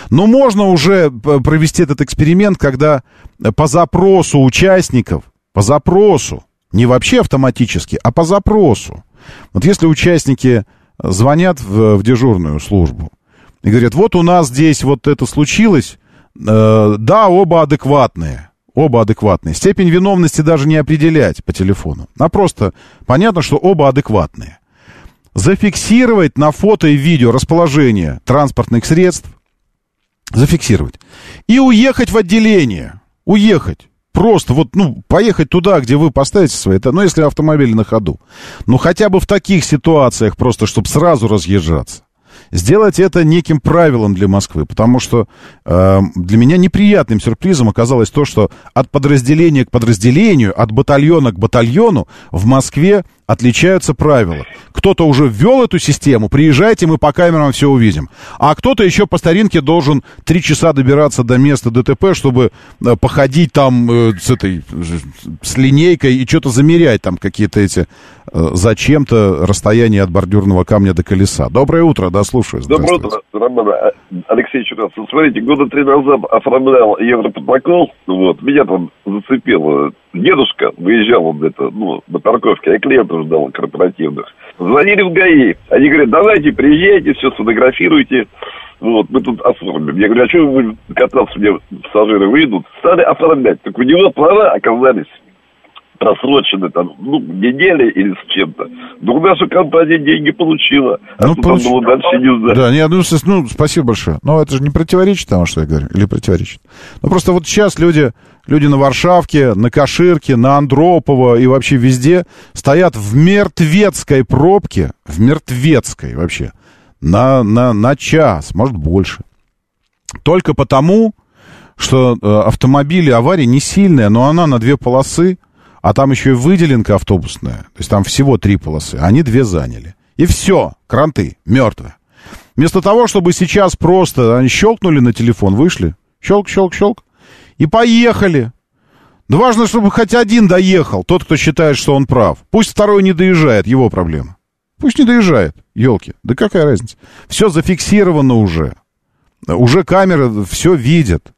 Но можно уже п- провести этот эксперимент, когда э, по запросу участников, по запросу, не вообще автоматически, а по запросу. Вот если участники э, звонят в, в дежурную службу и говорят, вот у нас здесь вот это случилось, э, да, оба адекватные. Оба адекватные. Степень виновности даже не определять по телефону. А просто понятно, что оба адекватные. Зафиксировать на фото и видео расположение транспортных средств. Зафиксировать. И уехать в отделение. Уехать. Просто вот, ну, поехать туда, где вы поставите свои, ну, если автомобиль на ходу. Ну, хотя бы в таких ситуациях просто, чтобы сразу разъезжаться. Сделать это неким правилом для Москвы, потому что э, для меня неприятным сюрпризом оказалось то, что от подразделения к подразделению, от батальона к батальону в Москве отличаются правила. Кто-то уже ввел эту систему, приезжайте, мы по камерам все увидим. А кто-то еще по старинке должен три часа добираться до места ДТП, чтобы э, походить там э, с этой, с линейкой и что-то замерять там какие-то эти, зачем-то расстояние от бордюрного камня до колеса. Доброе утро, да, слушаю. Доброе утро, Роман. Алексей Чурасов. Смотрите, года три назад оформлял европротокол, вот, меня там зацепило. Дедушка выезжал он где-то, ну, на парковке, а клиентов ждал корпоративных. Звонили в ГАИ. Они говорят, давайте, приезжайте, все сфотографируйте. Вот, мы тут оформим. Я говорю, а что вы кататься, мне пассажиры выйдут? Стали оформлять. Так у него права оказались просрочены там, ну, недели или с чем-то. Но наша компания деньги получила. А Ну, что получ- там было дальше, не знаю. Да, не, ну, ну, спасибо большое. Но это же не противоречит тому, что я говорю? Или противоречит? Ну, просто вот сейчас люди, люди на Варшавке, на Каширке, на Андропово и вообще везде стоят в мертвецкой пробке, в мертвецкой вообще, на, на, на час, может, больше. Только потому, что э, автомобили авария не сильная, но она на две полосы, а там еще и выделенка автобусная. То есть там всего три полосы, они две заняли. И все, кранты, мертвые. Вместо того, чтобы сейчас просто они щелкнули на телефон, вышли, щелк, щелк, щелк, и поехали. Да важно, чтобы хоть один доехал, тот, кто считает, что он прав. Пусть второй не доезжает, его проблема. Пусть не доезжает, елки. Да какая разница? Все зафиксировано уже. Уже камеры все видят.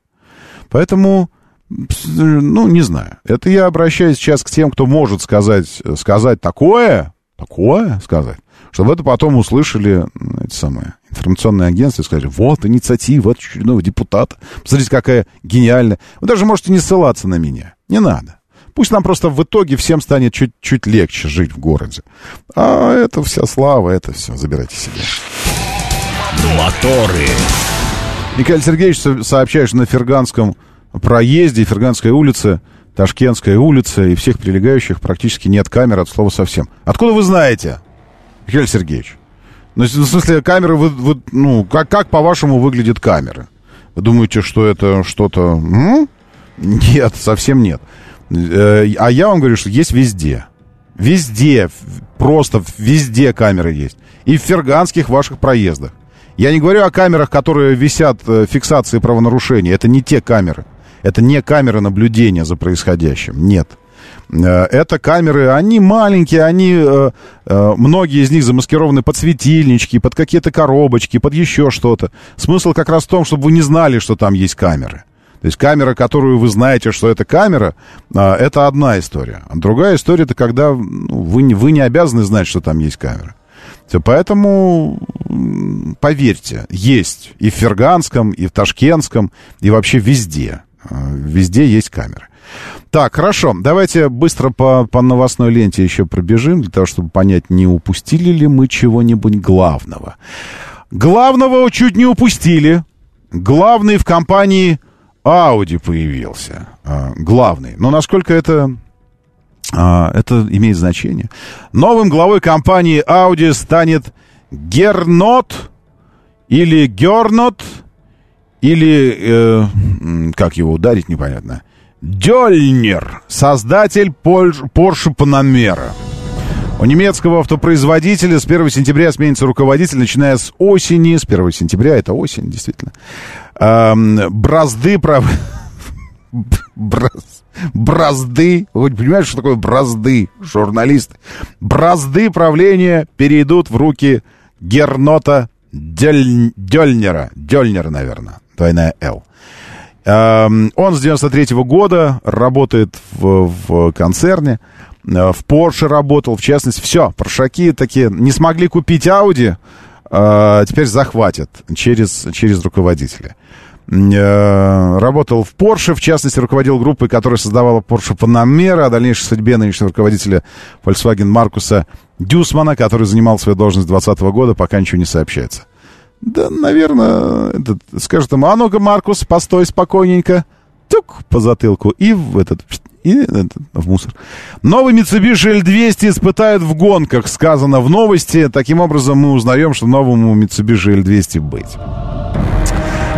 Поэтому, ну, не знаю. Это я обращаюсь сейчас к тем, кто может сказать, сказать такое, такое сказать, чтобы это потом услышали эти самые информационные агентства и сказали, вот инициатива от очередного депутата. Посмотрите, какая гениальная. Вы даже можете не ссылаться на меня. Не надо. Пусть нам просто в итоге всем станет чуть-чуть легче жить в городе. А это вся слава, это все, забирайте себе. Моторы. Михаил Сергеевич со- сообщает, что на Ферганском проезде, Ферганской улице, Ташкентская улица и всех прилегающих практически нет камер от слова совсем. Откуда вы знаете, Михаил Сергеевич? Ну, в смысле, камеры, вы, вы- ну, как, как по-вашему выглядят камеры? Вы думаете, что это что-то... м? Нет, совсем нет. Э, А я вам говорю, что есть везде. Везде, просто везде камеры есть. И в ферганских ваших проездах. Я не говорю о камерах, которые висят э, фиксации правонарушений. Это не те камеры. Это не камеры наблюдения за происходящим. Нет. Э, Это камеры, они маленькие, они, э, э, многие из них замаскированы под светильнички, под какие-то коробочки, под еще что-то. Смысл как раз в том, чтобы вы не знали, что там есть камеры. То есть камера, которую вы знаете, что это камера, это одна история. А другая история, это когда ну, вы, вы не обязаны знать, что там есть камера. Поэтому, поверьте, есть и в Ферганском, и в Ташкентском, и вообще везде. А, Везде есть камеры. Так, хорошо, давайте быстро по, по новостной ленте еще пробежим, для того, чтобы понять, не упустили ли мы чего-нибудь главного. Главного чуть не упустили. Главный в компании Audi появился. А, главный. Но насколько это а, это имеет значение. Новым главой компании Audi станет Гернот или Гернот или э, как его ударить непонятно. Дёльнер, создатель Porsche Panamera. У немецкого автопроизводителя с 1 сентября сменится руководитель, начиная с осени. С 1 сентября, это осень, действительно. Эм, бразды прав... Браз- Бразды, вы понимаете, что такое бразды, журналисты? Бразды правления перейдут в руки Гернота Дель... Дельнера. Дельнер, наверное, двойная «Л». Эм, Он с 93 года работает в, в концерне, э, в Porsche работал, в частности, все, паршаки такие не смогли купить Audi, э, теперь захватят через, через руководителя. Э, Работал в Porsche, в частности, руководил группой, которая создавала Porsche Panamera, о дальнейшей судьбе нынешнего руководителя Volkswagen Маркуса Дюсмана, который занимал свою должность 2020 года, пока ничего не сообщается. Да, наверное, этот, скажет ему, а ну-ка, Маркус, постой спокойненько. Тюк по затылку и в этот и в мусор. Новый Mitsubishi L200 испытают в гонках, сказано в новости. Таким образом, мы узнаем, что новому Mitsubishi L200 быть.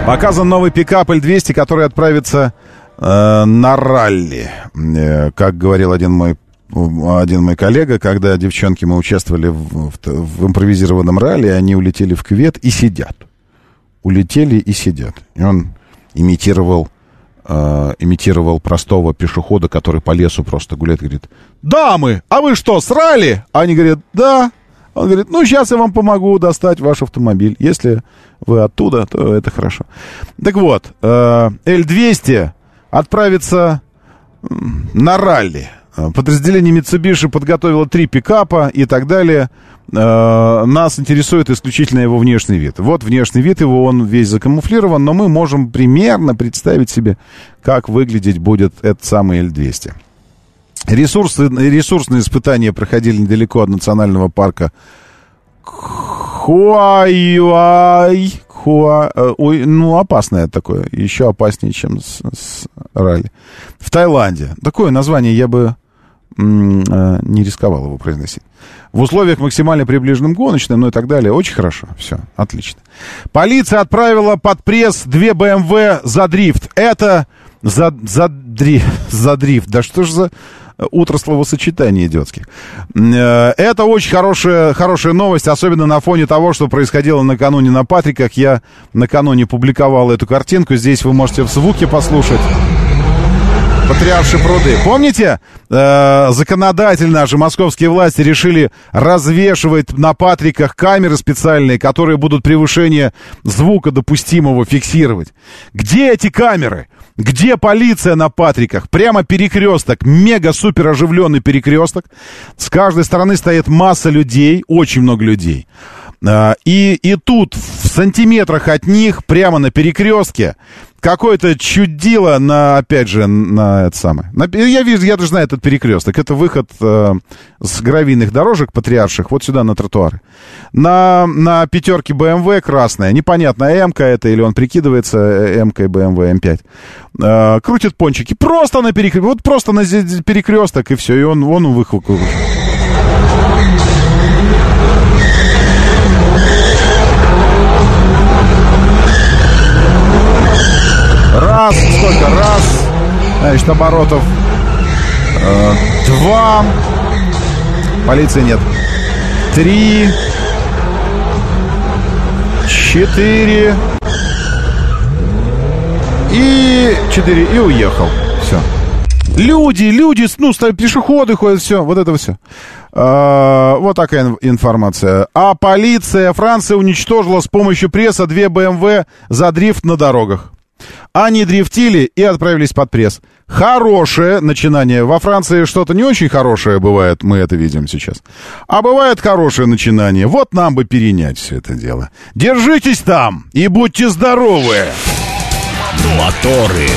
Показан новый пикап L200, который отправится э, на ралли. Э, как говорил один мой один мой коллега, когда девчонки мы участвовали в, в, в импровизированном ралли, они улетели в кювет и сидят. Улетели и сидят. И он имитировал э, имитировал простого пешехода, который по лесу просто гуляет, говорит, «Дамы, а вы что, срали?» Они говорят, «Да». Он говорит, ну, сейчас я вам помогу достать ваш автомобиль. Если вы оттуда, то это хорошо. Так вот, э, L200 отправится на ралли. Э, подразделение Mitsubishi подготовило три пикапа и так далее. Э, нас интересует исключительно его внешний вид. Вот внешний вид его, он весь закамуфлирован, но мы можем примерно представить себе, как выглядеть будет этот самый L200. Ресурсы, ресурсные испытания проходили недалеко от национального парка Хуайуай. Хуа... э, Ой, ну, опасное такое. Еще опаснее, чем с, с ралли. В Таиланде. Такое название я бы не рисковал его произносить. В условиях максимально приближенным гоночным, ну и так далее. Очень хорошо. Все, отлично. Полиция отправила под пресс две БМВ за дрифт. Это за, за, дри, (laughs) за дрифт. Да что ж за утро словосочетаний идиотских. Э, Это очень хорошая, хорошая новость, особенно на фоне того, что происходило накануне на Патриках. Я накануне публиковал эту картинку. Здесь вы можете в звуке послушать. Потрявшие пруды. Помните, э, законодательно наши московские власти решили развешивать на Патриках камеры специальные, которые будут превышение звука допустимого фиксировать. Где эти камеры? Где полиция на Патриках? Прямо перекресток, мега-супер оживленный перекресток. С каждой стороны стоит масса людей, очень много людей. А, И, и тут, в сантиметрах от них, прямо на перекрестке, какое-то чудило на, опять же, на это самое. на- я вижу, я даже знаю этот перекресток. Это выход э, с гравийных дорожек патриарших вот сюда на тротуары. На, на пятерке BMW красная, непонятно, М-ка это или он прикидывается М-кой BMW М5. Э, крутит пончики просто на перекресток, вот просто на перекресток и все, и он, он выход. Раз, сколько? Раз, значит, оборотов. Э, два. Полиции нет. Три. Четыре. И четыре. И уехал. Все. Люди, люди, ну, пешеходы ходят, все, вот это все. вот такая ин- информация. А полиция Франции уничтожила с помощью пресса две БМВ за дрифт на дорогах. Они дрифтили и отправились под пресс. Хорошее начинание. Во Франции что-то не очень хорошее бывает, мы это видим сейчас. А бывает хорошее начинание. Вот нам бы перенять все это дело. Держитесь там и будьте здоровы! Моторы.